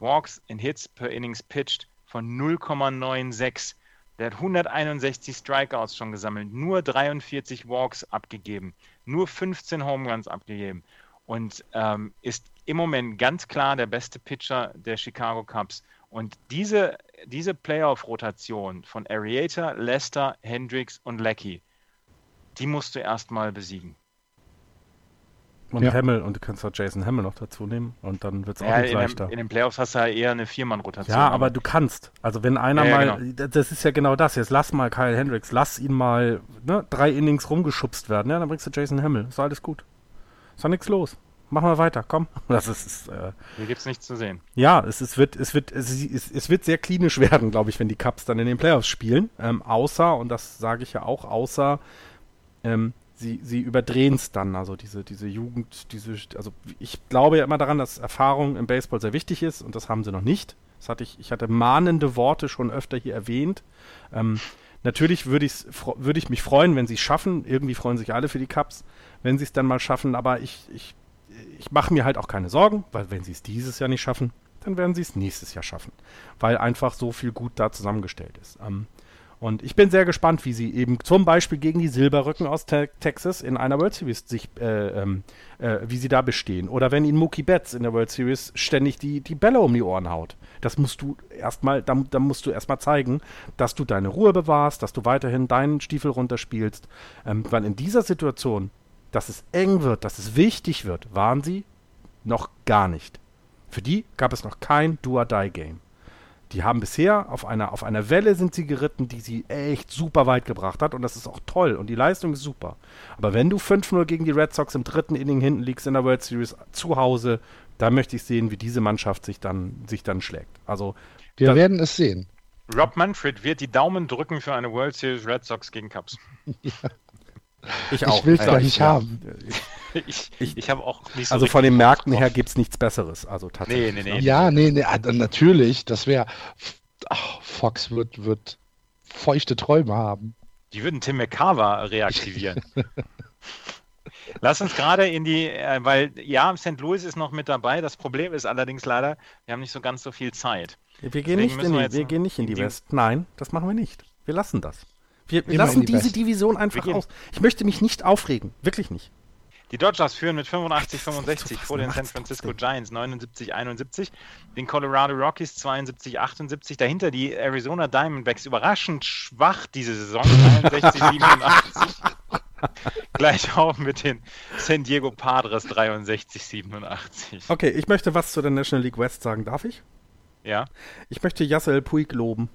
Walks in Hits per Innings pitched von 0,96. Der hat 161 Strikeouts schon gesammelt, nur 43 Walks abgegeben, nur 15 Home Runs abgegeben und ähm, ist im Moment ganz klar der beste Pitcher der Chicago Cubs. Und diese, diese Playoff-Rotation von Arieta, Lester, Hendricks und Lecky, die musst du erstmal besiegen. Und ja. Hamill, und du kannst auch Jason Hamill noch dazu nehmen und dann wird es auch ja, nicht in leichter. Dem, in den Playoffs hast du ja eher eine Viermann-Rotation. Ja, aber du kannst. Also wenn einer ja, mal, genau. das ist ja genau das, jetzt lass mal Kyle Hendricks, lass ihn mal ne, drei Innings rumgeschubst werden, ja, dann bringst du Jason Hamill. Ist alles gut. Ist doch nichts los. Machen wir weiter, komm. <laughs> Das ist, ist äh, Hier gibt's nichts zu sehen. Ja, es, es wird, es wird, es, es, es wird sehr klinisch <laughs> werden, glaube ich, wenn die Cups dann in den Playoffs spielen. Ähm, außer, und das sage ich ja auch, außer ähm, sie, sie überdrehen es dann, also diese, diese Jugend, diese, also ich glaube ja immer daran, dass Erfahrung im Baseball sehr wichtig ist und das haben sie noch nicht. Das hatte ich, ich hatte mahnende Worte schon öfter hier erwähnt. Ähm, natürlich würde ich, würd ich mich freuen, wenn sie es schaffen. Irgendwie freuen sich alle für die Cups, wenn sie es dann mal schaffen, aber ich, ich, ich mache mir halt auch keine Sorgen, weil wenn sie es dieses Jahr nicht schaffen, dann werden sie es nächstes Jahr schaffen, weil einfach so viel gut da zusammengestellt ist. Ähm, und ich bin sehr gespannt, wie sie eben zum Beispiel gegen die Silberrücken aus te Texas in einer World Series sich, äh, ähm, äh, wie sie da bestehen. Oder wenn ihnen Mookie Betts in der World Series ständig die, die Bälle um die Ohren haut. Das musst du erstmal, da, da musst du erstmal zeigen, dass du deine Ruhe bewahrst, dass du weiterhin deinen Stiefel runterspielst. Ähm, weil in dieser Situation, dass es eng wird, dass es wichtig wird, waren sie noch gar nicht. Für die gab es noch kein Do-or-Die-Game. Die haben bisher auf einer, auf einer Welle sind sie geritten, die sie echt super weit gebracht hat und das ist auch toll und die Leistung ist super. Aber wenn du 5-0 gegen die Red Sox im dritten Inning hinten liegst in der World Series zu Hause, da möchte ich sehen, wie diese Mannschaft sich dann, sich dann schlägt. Also wir werden es sehen. Rob Manfred wird die Daumen drücken für eine World Series Red Sox gegen Cubs. ja. <laughs> Ich auch. Ich will es gar nicht haben. Ich, <laughs> ich, ich habe auch nicht so Also von den Märkten her gibt es nichts Besseres. Also tatsächlich. Nee, nee, nee. Ja, nee, nee, also natürlich. Das wäre. Fox wird, wird feuchte Träume haben. Die würden Tim McCarver reaktivieren. <laughs> Lass uns gerade in die, äh, weil ja, St. Louis ist noch mit dabei. Das Problem ist allerdings leider, wir haben nicht so ganz so viel Zeit. Wir gehen, nicht in, die, wir gehen nicht in die West. Nein, das machen wir nicht. Wir lassen das. Wir, wir lassen die diese Division einfach aus. Ich möchte mich nicht aufregen. Wirklich nicht. Die Dodgers führen mit 85, 65 vor den San Francisco Giants 79, 71, den Colorado Rockies 72, 78, dahinter die Arizona Diamondbacks überraschend schwach diese Saison <laughs> 63, 87. Gleich auch mit den San Diego Padres 63, 87. Okay, ich möchte was zu der National League West sagen, darf ich? Ja. Ich möchte Yassel Puig loben.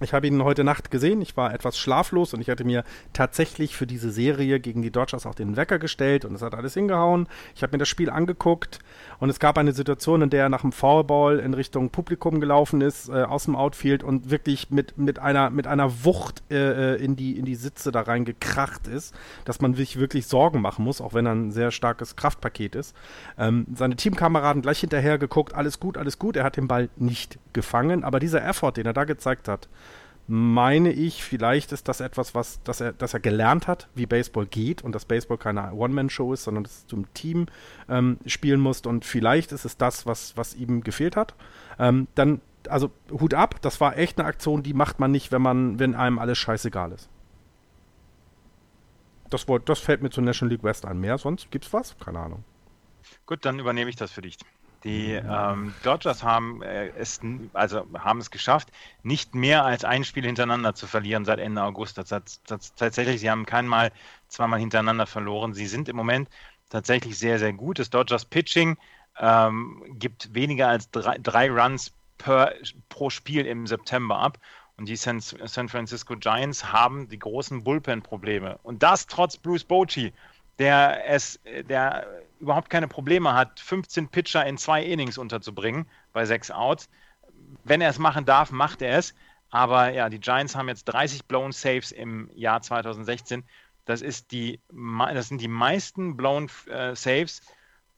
Ich habe ihn heute Nacht gesehen. Ich war etwas schlaflos und ich hatte mir tatsächlich für diese Serie gegen die Dodgers auch den Wecker gestellt und es hat alles hingehauen. Ich habe mir das Spiel angeguckt und es gab eine Situation, in der er nach dem Foulball in Richtung Publikum gelaufen ist, äh, aus dem Outfield und wirklich mit, mit, einer, mit einer Wucht äh, äh in, die, in die Sitze da reingekracht ist, dass man sich wirklich Sorgen machen muss, auch wenn er ein sehr starkes Kraftpaket ist. Ähm, seine Teamkameraden gleich hinterher geguckt, alles gut, alles gut. Er hat den Ball nicht gefangen, aber dieser Effort, den er da gezeigt hat, meine ich, vielleicht ist das etwas, was, dass er, dass er gelernt hat, wie Baseball geht und dass Baseball keine One-Man-Show ist, sondern dass du im Team ähm, spielen musst und vielleicht ist es das, was, was ihm gefehlt hat. Ähm, dann, also Hut ab, das war echt eine Aktion, die macht man nicht, wenn man, wenn einem alles scheißegal ist. Das, das fällt mir zur National League West ein. Mehr sonst gibt's was? Keine Ahnung. Gut, dann übernehme ich das für dich. Die ähm, Dodgers haben äh, es, also haben es geschafft, nicht mehr als ein Spiel hintereinander zu verlieren seit Ende August. Das, das, das, tatsächlich, sie haben kein Mal zweimal hintereinander verloren. Sie sind im Moment tatsächlich sehr, sehr gut. Das Dodgers Pitching ähm, gibt weniger als drei, drei Runs per, pro Spiel im September ab. Und die San, San Francisco Giants haben die großen Bullpen-Probleme. Und das trotz Bruce Bochy, der es, der überhaupt keine Probleme hat, 15 Pitcher in zwei Innings unterzubringen bei sechs Outs. Wenn er es machen darf, macht er es. Aber ja, die Giants haben jetzt 30 Blown Saves im Jahr 2016. Das, ist die, das sind die meisten Blown äh, Saves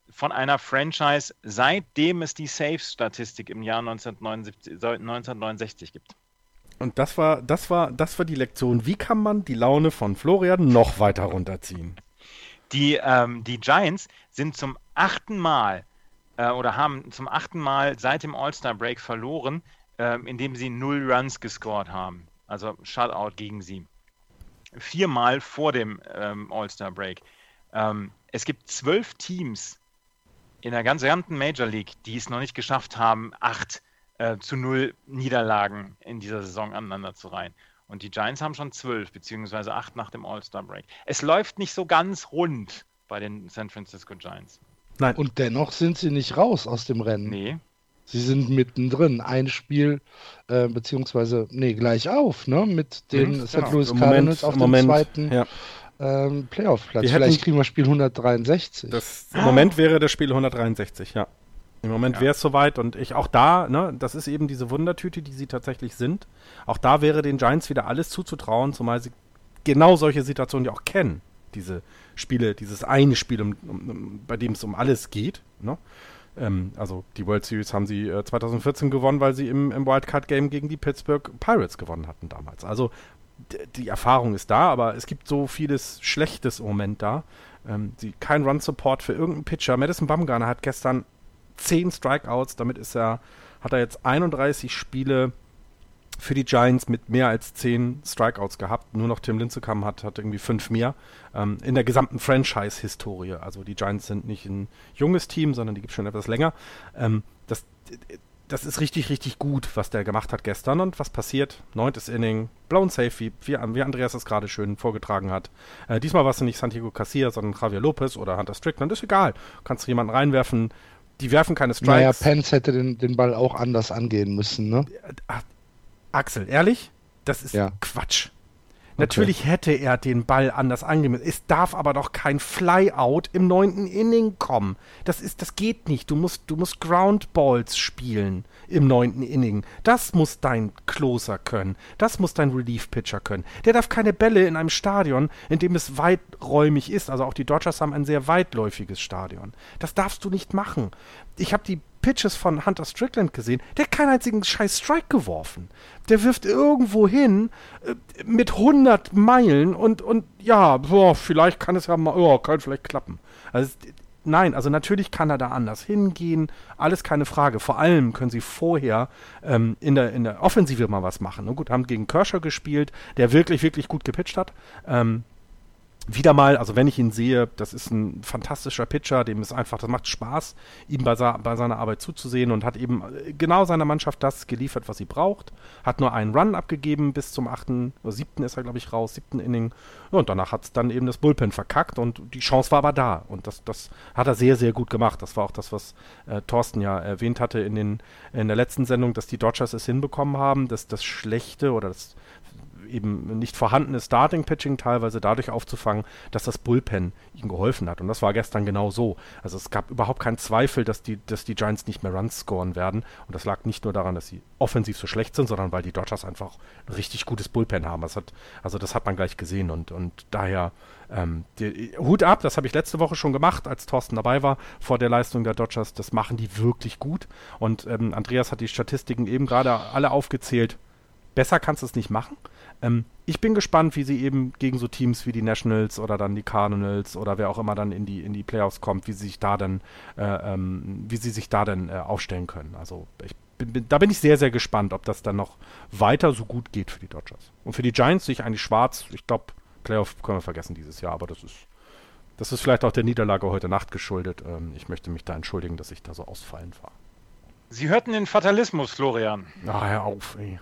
von einer Franchise, seitdem es die Saves-Statistik im Jahr 1979, 1969 gibt. Und das war, das war, das war die Lektion. Wie kann man die Laune von Florian noch weiter runterziehen? Die, ähm, die Giants sind zum achten Mal äh, oder haben zum achten Mal seit dem All-Star-Break verloren, äh, indem sie null Runs gescored haben. Also Shutout gegen sie. Viermal vor dem ähm, All-Star-Break. Ähm, es gibt zwölf Teams in der gesamten Major League, die es noch nicht geschafft haben, acht äh, zu null Niederlagen in dieser Saison aneinander zu reihen. Und die Giants haben schon zwölf, beziehungsweise acht nach dem All-Star-Break. Es läuft nicht so ganz rund bei den San Francisco Giants. Nein. Und dennoch sind sie nicht raus aus dem Rennen. Nee. Sie sind mittendrin. Ein Spiel, äh, beziehungsweise, nee, gleich auf, ne? Mit den mhm, St. Genau. Louis Cardinals auf dem Moment, zweiten ja. ähm, Playoff-Platz. Vielleicht kriegen wir Spiel 163. Das, Im Moment wäre das Spiel 163, ja. Im Moment ja. wäre es soweit und ich auch da, ne, das ist eben diese Wundertüte, die sie tatsächlich sind. Auch da wäre den Giants wieder alles zuzutrauen, zumal sie genau solche Situationen ja auch kennen. Diese Spiele, dieses eine Spiel, um, um, bei dem es um alles geht. Ne? Ähm, also die World Series haben sie äh, 2014 gewonnen, weil sie im, im Wildcard-Game gegen die Pittsburgh Pirates gewonnen hatten damals. Also die Erfahrung ist da, aber es gibt so vieles Schlechtes im Moment da. Ähm, sie, kein Run-Support für irgendeinen Pitcher. Madison Bumgarner hat gestern 10 Strikeouts. Damit ist er, hat er jetzt 31 Spiele für die Giants mit mehr als 10 Strikeouts gehabt. Nur noch Tim Lincecum hat, hat irgendwie fünf mehr ähm, in der gesamten Franchise-Historie. Also die Giants sind nicht ein junges Team, sondern die gibt es schon etwas länger. Ähm, das, das ist richtig, richtig gut, was der gemacht hat gestern. Und was passiert? Neuntes Inning, blown safe, wie, wie Andreas es gerade schön vorgetragen hat. Äh, diesmal war es nicht Santiago Casilla, sondern Javier Lopez oder Hunter Strickland. Ist egal. Kannst du jemanden reinwerfen, die werfen keine Strikes. Naja, Pence hätte den, den Ball auch anders angehen müssen, ne? Ach, Axel, ehrlich? Das ist ja. Quatsch. Natürlich okay. hätte er den Ball anders angenommen. Es darf aber doch kein Flyout im neunten Inning kommen. Das ist, das geht nicht. Du musst, du musst Groundballs spielen im neunten Inning. Das muss dein Closer können. Das muss dein Relief-Pitcher können. Der darf keine Bälle in einem Stadion, in dem es weiträumig ist. Also auch die Dodgers haben ein sehr weitläufiges Stadion. Das darfst du nicht machen. Ich habe die Pitches von Hunter Strickland gesehen, der hat keinen einzigen scheiß Strike geworfen. Der wirft irgendwo hin äh, mit 100 Meilen und, und ja, boah, vielleicht kann es ja mal, oh, kann vielleicht klappen. Also, nein, also natürlich kann er da anders hingehen, alles keine Frage. Vor allem können sie vorher ähm, in, der, in der Offensive mal was machen. Und gut, haben gegen Kershaw gespielt, der wirklich, wirklich gut gepitcht hat. Ähm, wieder mal, also wenn ich ihn sehe, das ist ein fantastischer Pitcher, dem ist einfach, das macht Spaß, ihm bei, bei, seiner Arbeit zuzusehen und hat eben äh, genau seiner Mannschaft das geliefert, was sie braucht. Hat nur einen Run abgegeben bis zum achten, oder siebten ist er, glaube ich, raus, siebten Inning. und danach hat es dann eben das Bullpen verkackt und die Chance war aber da. Und das, das hat er sehr, sehr gut gemacht. Das war auch das, was äh, Thorsten ja erwähnt hatte in, den, in der letzten Sendung, dass die Dodgers es hinbekommen haben, dass das Schlechte oder das eben nicht vorhandene Starting-Pitching teilweise dadurch aufzufangen, dass das Bullpen ihm geholfen hat. Und das war gestern genau so. Also es gab überhaupt keinen Zweifel, dass die, dass die Giants nicht mehr Runs scoren werden. Und das lag nicht nur daran, dass sie offensiv so schlecht sind, sondern weil die Dodgers einfach ein richtig gutes Bullpen haben. Das hat, also das hat man gleich gesehen. Und, und daher ähm, die, Hut ab, das habe ich letzte Woche schon gemacht, als Thorsten dabei war, vor der Leistung der Dodgers. Das machen die wirklich gut. Und ähm, Andreas hat die Statistiken eben gerade alle aufgezählt. Besser kannst du es nicht machen. Ähm, ich bin gespannt, wie sie eben gegen so Teams wie die Nationals oder dann die Cardinals oder wer auch immer dann in die, in die Playoffs kommt, wie sie sich da dann, äh, ähm, wie sie sich da dann äh, aufstellen können. Also ich bin, da bin ich sehr, sehr gespannt, ob das dann noch weiter so gut geht für die Dodgers. Und für die Giants sehe ich eigentlich schwarz. Ich glaube, Playoff können wir vergessen dieses Jahr, aber das ist, das ist vielleicht auch der Niederlage heute Nacht geschuldet. Ähm, ich möchte mich da entschuldigen, dass ich da so ausfallend war. Sie hörten den Fatalismus, Florian. Ach, hör auf, ey.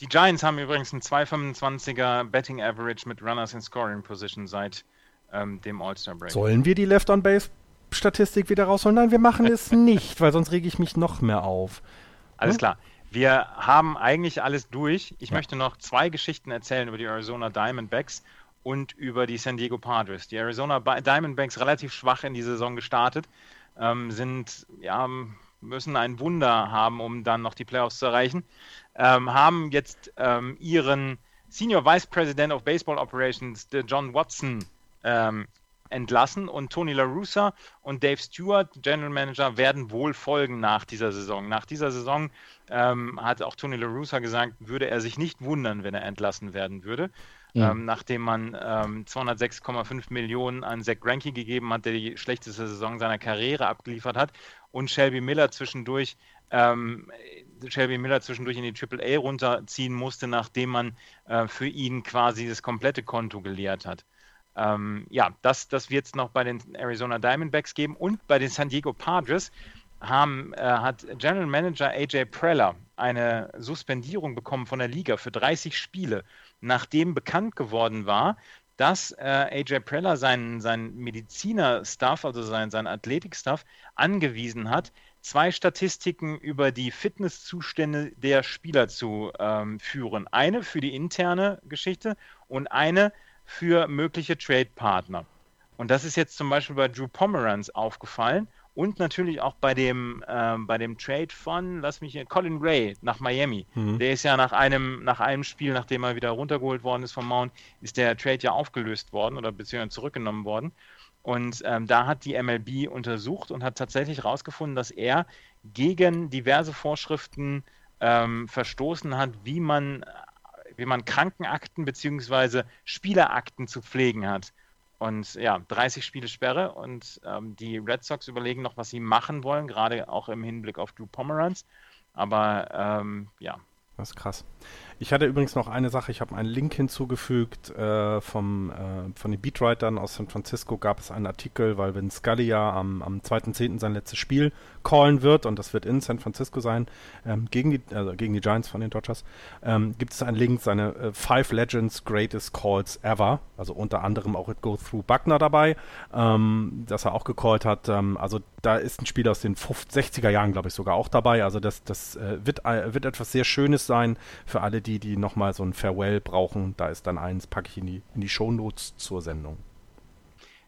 Die Giants haben übrigens ein 2,25er Betting Average mit Runners in Scoring Position seit ähm, dem All-Star Break. Sollen wir die Left-on-Base-Statistik wieder rausholen? Nein, wir machen es <laughs> nicht, weil sonst rege ich mich noch mehr auf. Alles hm? klar. Wir haben eigentlich alles durch. Ich ja. möchte noch zwei Geschichten erzählen über die Arizona Diamondbacks und über die San Diego Padres. Die Arizona Diamondbacks relativ schwach in die Saison gestartet, ähm, sind ja müssen ein Wunder haben, um dann noch die Playoffs zu erreichen ähm, haben jetzt ähm, ihren Senior Vice President of Baseball Operations, John Watson, ähm, entlassen und Tony La Russa und Dave Stewart, General Manager, werden wohl folgen nach dieser Saison. Nach dieser Saison ähm, hat auch Tony La Russa gesagt, würde er sich nicht wundern, wenn er entlassen werden würde. Ja. Ähm, nachdem man ähm, 206,5 Millionen an Zach Greinke gegeben hat, der die schlechteste Saison seiner Karriere abgeliefert hat, und Shelby Miller zwischendurch ähm, Shelby Miller zwischendurch in die AAA runterziehen musste, nachdem man äh, für ihn quasi das komplette Konto geleert hat. Ähm, ja, das, das wird es noch bei den Arizona Diamondbacks geben und bei den San Diego Padres haben, äh, hat General Manager AJ Preller eine Suspendierung bekommen von der Liga für 30 Spiele, nachdem bekannt geworden war, dass äh, AJ Preller seinen, seinen Mediziner-Staff, also seinen, seinen Athletik-Staff, angewiesen hat, zwei Statistiken über die Fitnesszustände der Spieler zu ähm, führen. Eine für die interne Geschichte und eine für mögliche Trade-Partner. Und das ist jetzt zum Beispiel bei Drew Pomeranz aufgefallen und natürlich auch bei dem, ähm, bei dem Trade von, lass mich hier, Colin Ray nach Miami. Mhm. Der ist ja nach einem, nach einem Spiel, nachdem er wieder runtergeholt worden ist vom Mount, ist der Trade ja aufgelöst worden oder beziehungsweise zurückgenommen worden. Und ähm, da hat die MLB untersucht und hat tatsächlich herausgefunden, dass er gegen diverse Vorschriften ähm, verstoßen hat, wie man, wie man Krankenakten bzw. Spielerakten zu pflegen hat. Und ja, 30 Spiele Sperre und ähm, die Red Sox überlegen noch, was sie machen wollen, gerade auch im Hinblick auf Drew Pomeranz. Aber ähm, ja. Das ist krass. Ich hatte übrigens noch eine Sache, ich habe einen Link hinzugefügt äh, vom, äh, von den Beatwritern aus San Francisco gab es einen Artikel, weil wenn Scully ja am, am 2.10. sein letztes Spiel callen wird und das wird in San Francisco sein, ähm, gegen, die, also gegen die Giants von den Dodgers, ähm, gibt es einen Link, seine äh, Five Legends Greatest Calls Ever, also unter anderem auch It Go Through Buckner dabei, ähm, dass er auch gecallt hat. Ähm, also da ist ein Spiel aus den 50, 60er Jahren, glaube ich, sogar auch dabei. Also das, das äh, wird, äh, wird etwas sehr Schönes sein für alle, die, die nochmal so ein Farewell brauchen. Da ist dann eins, packe ich in die, in die Shownotes zur Sendung.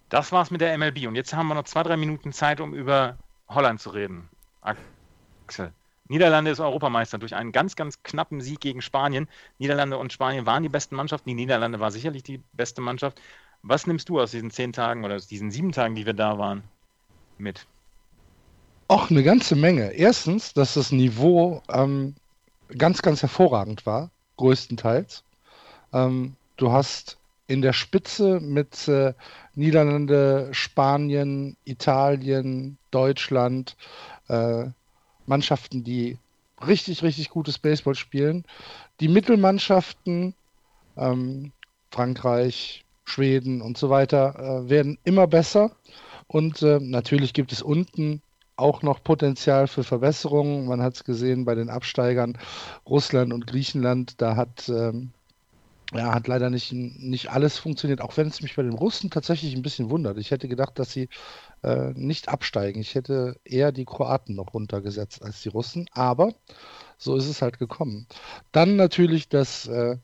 Das war's mit der MLB. Und jetzt haben wir noch zwei, drei Minuten Zeit, um über Holland zu reden. Axel. Niederlande ist Europameister durch einen ganz, ganz knappen Sieg gegen Spanien. Niederlande und Spanien waren die besten Mannschaften. Die Niederlande war sicherlich die beste Mannschaft. Was nimmst du aus diesen zehn Tagen oder aus diesen sieben Tagen, die wir da waren, mit? Auch eine ganze Menge. Erstens, dass das Niveau ähm, ganz, ganz hervorragend war, größtenteils. Ähm, du hast in der Spitze mit äh, Niederlande, Spanien, Italien, Deutschland äh, Mannschaften, die richtig, richtig gutes Baseball spielen. Die Mittelmannschaften, ähm, Frankreich, Schweden und so weiter äh, werden immer besser. Und äh, natürlich gibt es unten auch noch Potenzial für Verbesserungen. Man hat es gesehen bei den Absteigern Russland und Griechenland. Da hat, ähm, ja, hat leider nicht, nicht alles funktioniert, auch wenn es mich bei den Russen tatsächlich ein bisschen wundert. Ich hätte gedacht, dass sie äh, nicht absteigen. Ich hätte eher die Kroaten noch runtergesetzt als die Russen. Aber so ist es halt gekommen. Dann natürlich, dass äh,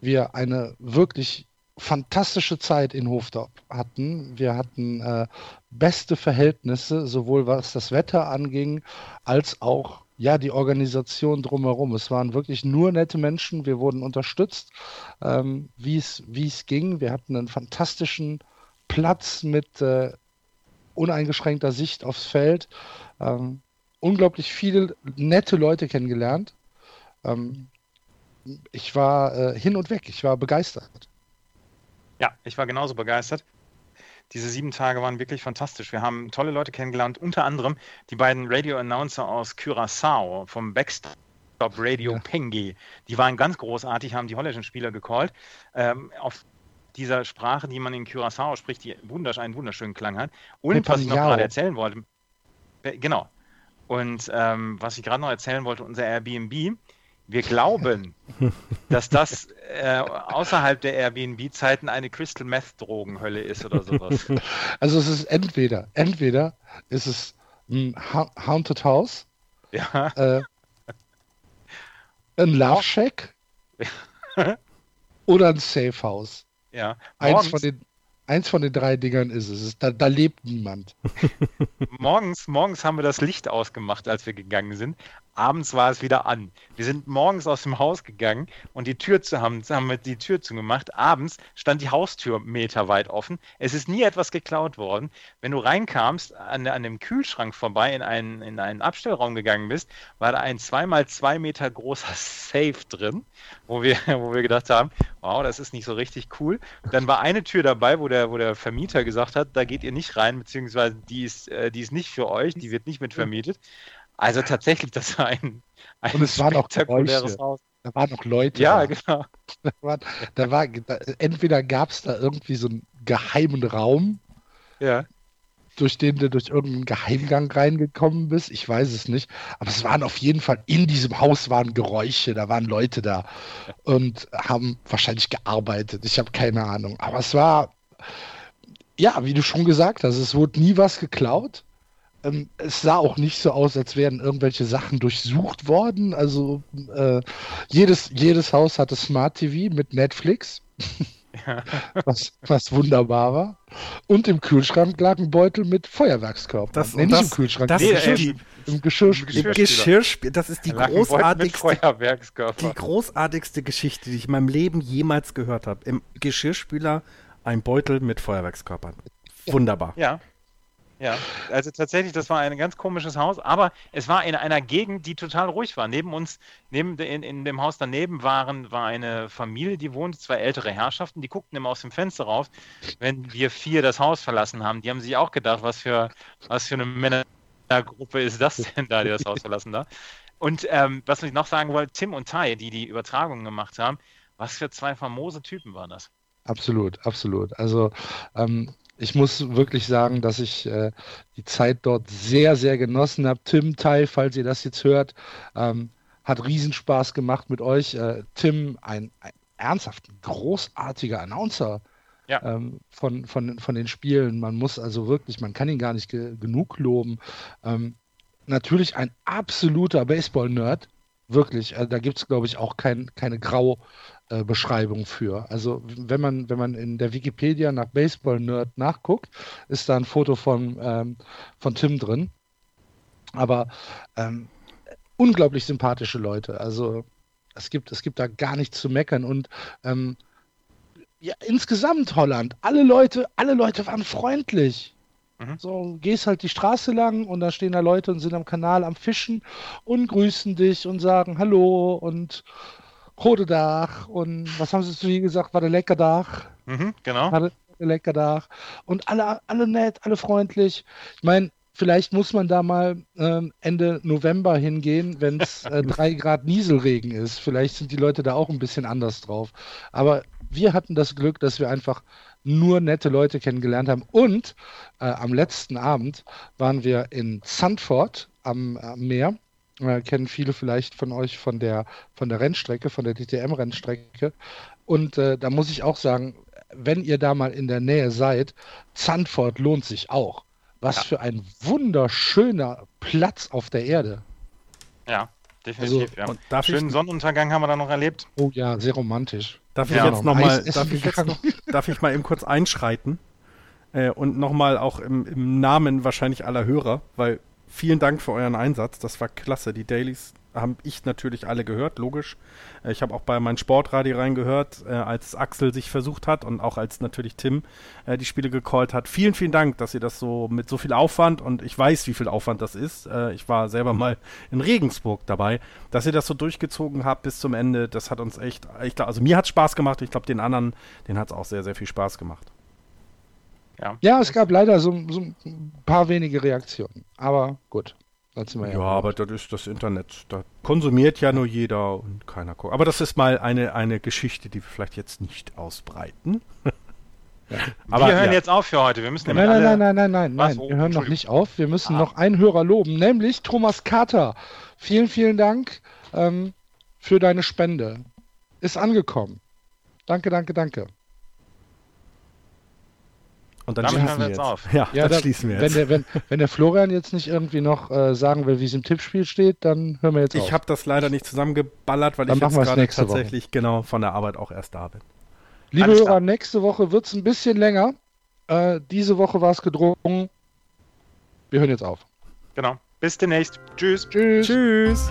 wir eine wirklich fantastische Zeit in Hofdorf hatten. Wir hatten äh, beste Verhältnisse, sowohl was das Wetter anging, als auch ja, die Organisation drumherum. Es waren wirklich nur nette Menschen. Wir wurden unterstützt, ähm, wie es ging. Wir hatten einen fantastischen Platz mit äh, uneingeschränkter Sicht aufs Feld. Ähm, unglaublich viele nette Leute kennengelernt. Ähm, ich war äh, hin und weg. Ich war begeistert. Ja, ich war genauso begeistert. Diese sieben Tage waren wirklich fantastisch. Wir haben tolle Leute kennengelernt, unter anderem die beiden Radio-Announcer aus Curaçao vom Backstop Radio ja. Pengi. Die waren ganz großartig, haben die holländischen Spieler gecallt. Ähm, auf dieser Sprache, die man in Curaçao spricht, die wundersch einen wunderschönen Klang hat. Und was ich noch gerade erzählen wollte, genau. Und ähm, was ich gerade noch erzählen wollte, unser Airbnb, wir glauben, dass das äh, außerhalb der Airbnb-Zeiten eine Crystal Meth-Drogenhölle ist oder sowas. Also es ist entweder, entweder ist es ein ha Haunted House, ja. äh, ein Love Shack <laughs> oder ein Safe House. Ja. Eins von den Eins von den drei Dingern ist es. Da, da lebt niemand. <laughs> morgens, morgens haben wir das Licht ausgemacht, als wir gegangen sind. Abends war es wieder an. Wir sind morgens aus dem Haus gegangen und die Tür zu haben, haben wir die Tür zugemacht. Abends stand die Haustür meterweit offen. Es ist nie etwas geklaut worden. Wenn du reinkamst, an, an dem Kühlschrank vorbei in einen, in einen Abstellraum gegangen bist, war da ein zweimal zwei Meter großer Safe drin, wo wir, <laughs> wo wir gedacht haben, wow, das ist nicht so richtig cool. Dann war eine Tür dabei, wo der, wo der Vermieter gesagt hat, da geht ihr nicht rein, beziehungsweise die ist, äh, die ist nicht für euch, die wird nicht mit vermietet. Also tatsächlich, das war ein, ein Und es war noch spektakuläres Haus. Da waren noch Leute. Ja, genau. <laughs> Da war, da war, da, entweder gab es da irgendwie so einen geheimen Raum, ja. durch den du durch irgendeinen Geheimgang reingekommen bist. Ich weiß es nicht. Aber es waren auf jeden Fall, in diesem Haus waren Geräusche, da waren Leute da und haben wahrscheinlich gearbeitet. Ich habe keine Ahnung. Aber es war, ja, wie du schon gesagt hast, es wurde nie was geklaut. Ähm, es sah auch nicht so aus, als wären irgendwelche Sachen durchsucht worden. Also äh, jedes, jedes Haus hatte Smart TV mit Netflix. Ja. <laughs> Was, was wunderbar war. Und im Kühlschrank lag ein Beutel mit Feuerwerkskörpern. Das, nee, nicht im Kühlschrank, das, nee, Geschirr, im Geschirrspüler. Geschirrspüler. Das ist die großartigste, die großartigste Geschichte, die ich in meinem Leben jemals gehört habe. Im Geschirrspüler ein Beutel mit Feuerwerkskörpern. Wunderbar. Ja. Ja, also tatsächlich, das war ein ganz komisches Haus, aber es war in einer Gegend, die total ruhig war. Neben uns, neben in, in dem Haus daneben waren, war eine Familie, die wohnte, zwei ältere Herrschaften, die guckten immer aus dem Fenster raus, wenn wir vier das Haus verlassen haben. Die haben sich auch gedacht, was für, was für eine Männergruppe ist das denn da, die das Haus verlassen da. Und ähm, was ich noch sagen wollte, Tim und Tai, die die Übertragung gemacht haben, was für zwei famose Typen waren das? Absolut, absolut. Also ähm, ich muss wirklich sagen, dass ich äh, die Zeit dort sehr, sehr genossen habe. Tim, Tai, falls ihr das jetzt hört, ähm, hat Riesenspaß gemacht mit euch. Äh, Tim, ein, ein ernsthaft großartiger Announcer ja. ähm, von, von, von den Spielen. Man muss also wirklich, man kann ihn gar nicht ge genug loben. Ähm, natürlich ein absoluter Baseball-Nerd. Wirklich, äh, da gibt es, glaube ich, auch kein, keine Grau, äh, Beschreibung für. Also wenn man, wenn man in der Wikipedia nach Baseball-Nerd nachguckt, ist da ein Foto von, ähm, von Tim drin. Aber ähm, unglaublich sympathische Leute. Also es gibt, es gibt da gar nichts zu meckern. Und ähm, ja, insgesamt Holland, alle Leute, alle Leute waren freundlich. Mhm. So, gehst halt die Straße lang und da stehen da Leute und sind am Kanal am Fischen und grüßen dich und sagen Hallo und rote Dach und was haben sie zu dir gesagt? War der lecker Dach? Mhm, genau. War der lecker Dach. Und alle, alle nett, alle freundlich. Ich meine, vielleicht muss man da mal ähm, Ende November hingehen, wenn es äh, <laughs> drei Grad Nieselregen ist. Vielleicht sind die Leute da auch ein bisschen anders drauf. Aber wir hatten das Glück, dass wir einfach nur nette Leute kennengelernt haben. Und äh, am letzten Abend waren wir in Sandford am, am Meer. Äh, kennen viele vielleicht von euch von der, von der Rennstrecke, von der DTM-Rennstrecke. Und äh, da muss ich auch sagen, wenn ihr da mal in der Nähe seid, Zandvoort lohnt sich auch. Was ja. für ein wunderschöner Platz auf der Erde. Ja, definitiv. Also, ja. Schönen ich... Sonnenuntergang haben wir da noch erlebt. Oh ja, sehr romantisch. Darf ich ja, jetzt nochmal, darf, ich jetzt noch, darf ich mal eben kurz einschreiten? Äh, und nochmal auch im, im Namen wahrscheinlich aller Hörer, weil vielen Dank für euren Einsatz. Das war klasse. Die Dailies habe ich natürlich alle gehört, logisch. Äh, ich habe auch bei meinem Sportradio reingehört, äh, als Axel sich versucht hat und auch als natürlich Tim äh, die Spiele gecallt hat. Vielen, vielen Dank, dass ihr das so mit so viel Aufwand und ich weiß, wie viel Aufwand das ist. Ich war selber mal in Regensburg dabei, dass ihr das so durchgezogen habt bis zum Ende. Das hat uns echt, ich glaub, also mir hat Spaß gemacht. Ich glaube, den anderen, den hat es auch sehr, sehr viel Spaß gemacht. Ja, ja es gab leider so, so ein paar wenige Reaktionen, aber gut. Ja, ja aber das ist das Internet. Da konsumiert ja nur jeder und keiner guckt. Aber das ist mal eine, eine Geschichte, die wir vielleicht jetzt nicht ausbreiten. Ja. <laughs> Aber, wir hören ja. jetzt auf für heute. Wir müssen nein, nein, nein, nein, nein, nein, nein. Wir hören noch nicht auf. Wir müssen ah. noch einen Hörer loben, nämlich Thomas Carter. Vielen, vielen Dank ähm, für deine Spende. Ist angekommen. Danke, danke, danke. Und dann Damit schließen wir jetzt auf. Ja, ja dann da, schließen wir jetzt. Wenn der, wenn, wenn der Florian jetzt nicht irgendwie noch äh, sagen will, wie es im Tippspiel steht, dann hören wir jetzt ich auf. Ich habe das leider nicht zusammengeballert, weil dann ich jetzt gerade tatsächlich Woche. genau von der Arbeit auch erst da bin. Liebe Alles Hörer, nächste Woche wird es ein bisschen länger. Äh, diese Woche war es gedrungen. Wir hören jetzt auf. Genau. Bis demnächst. Tschüss. Tschüss. Tschüss.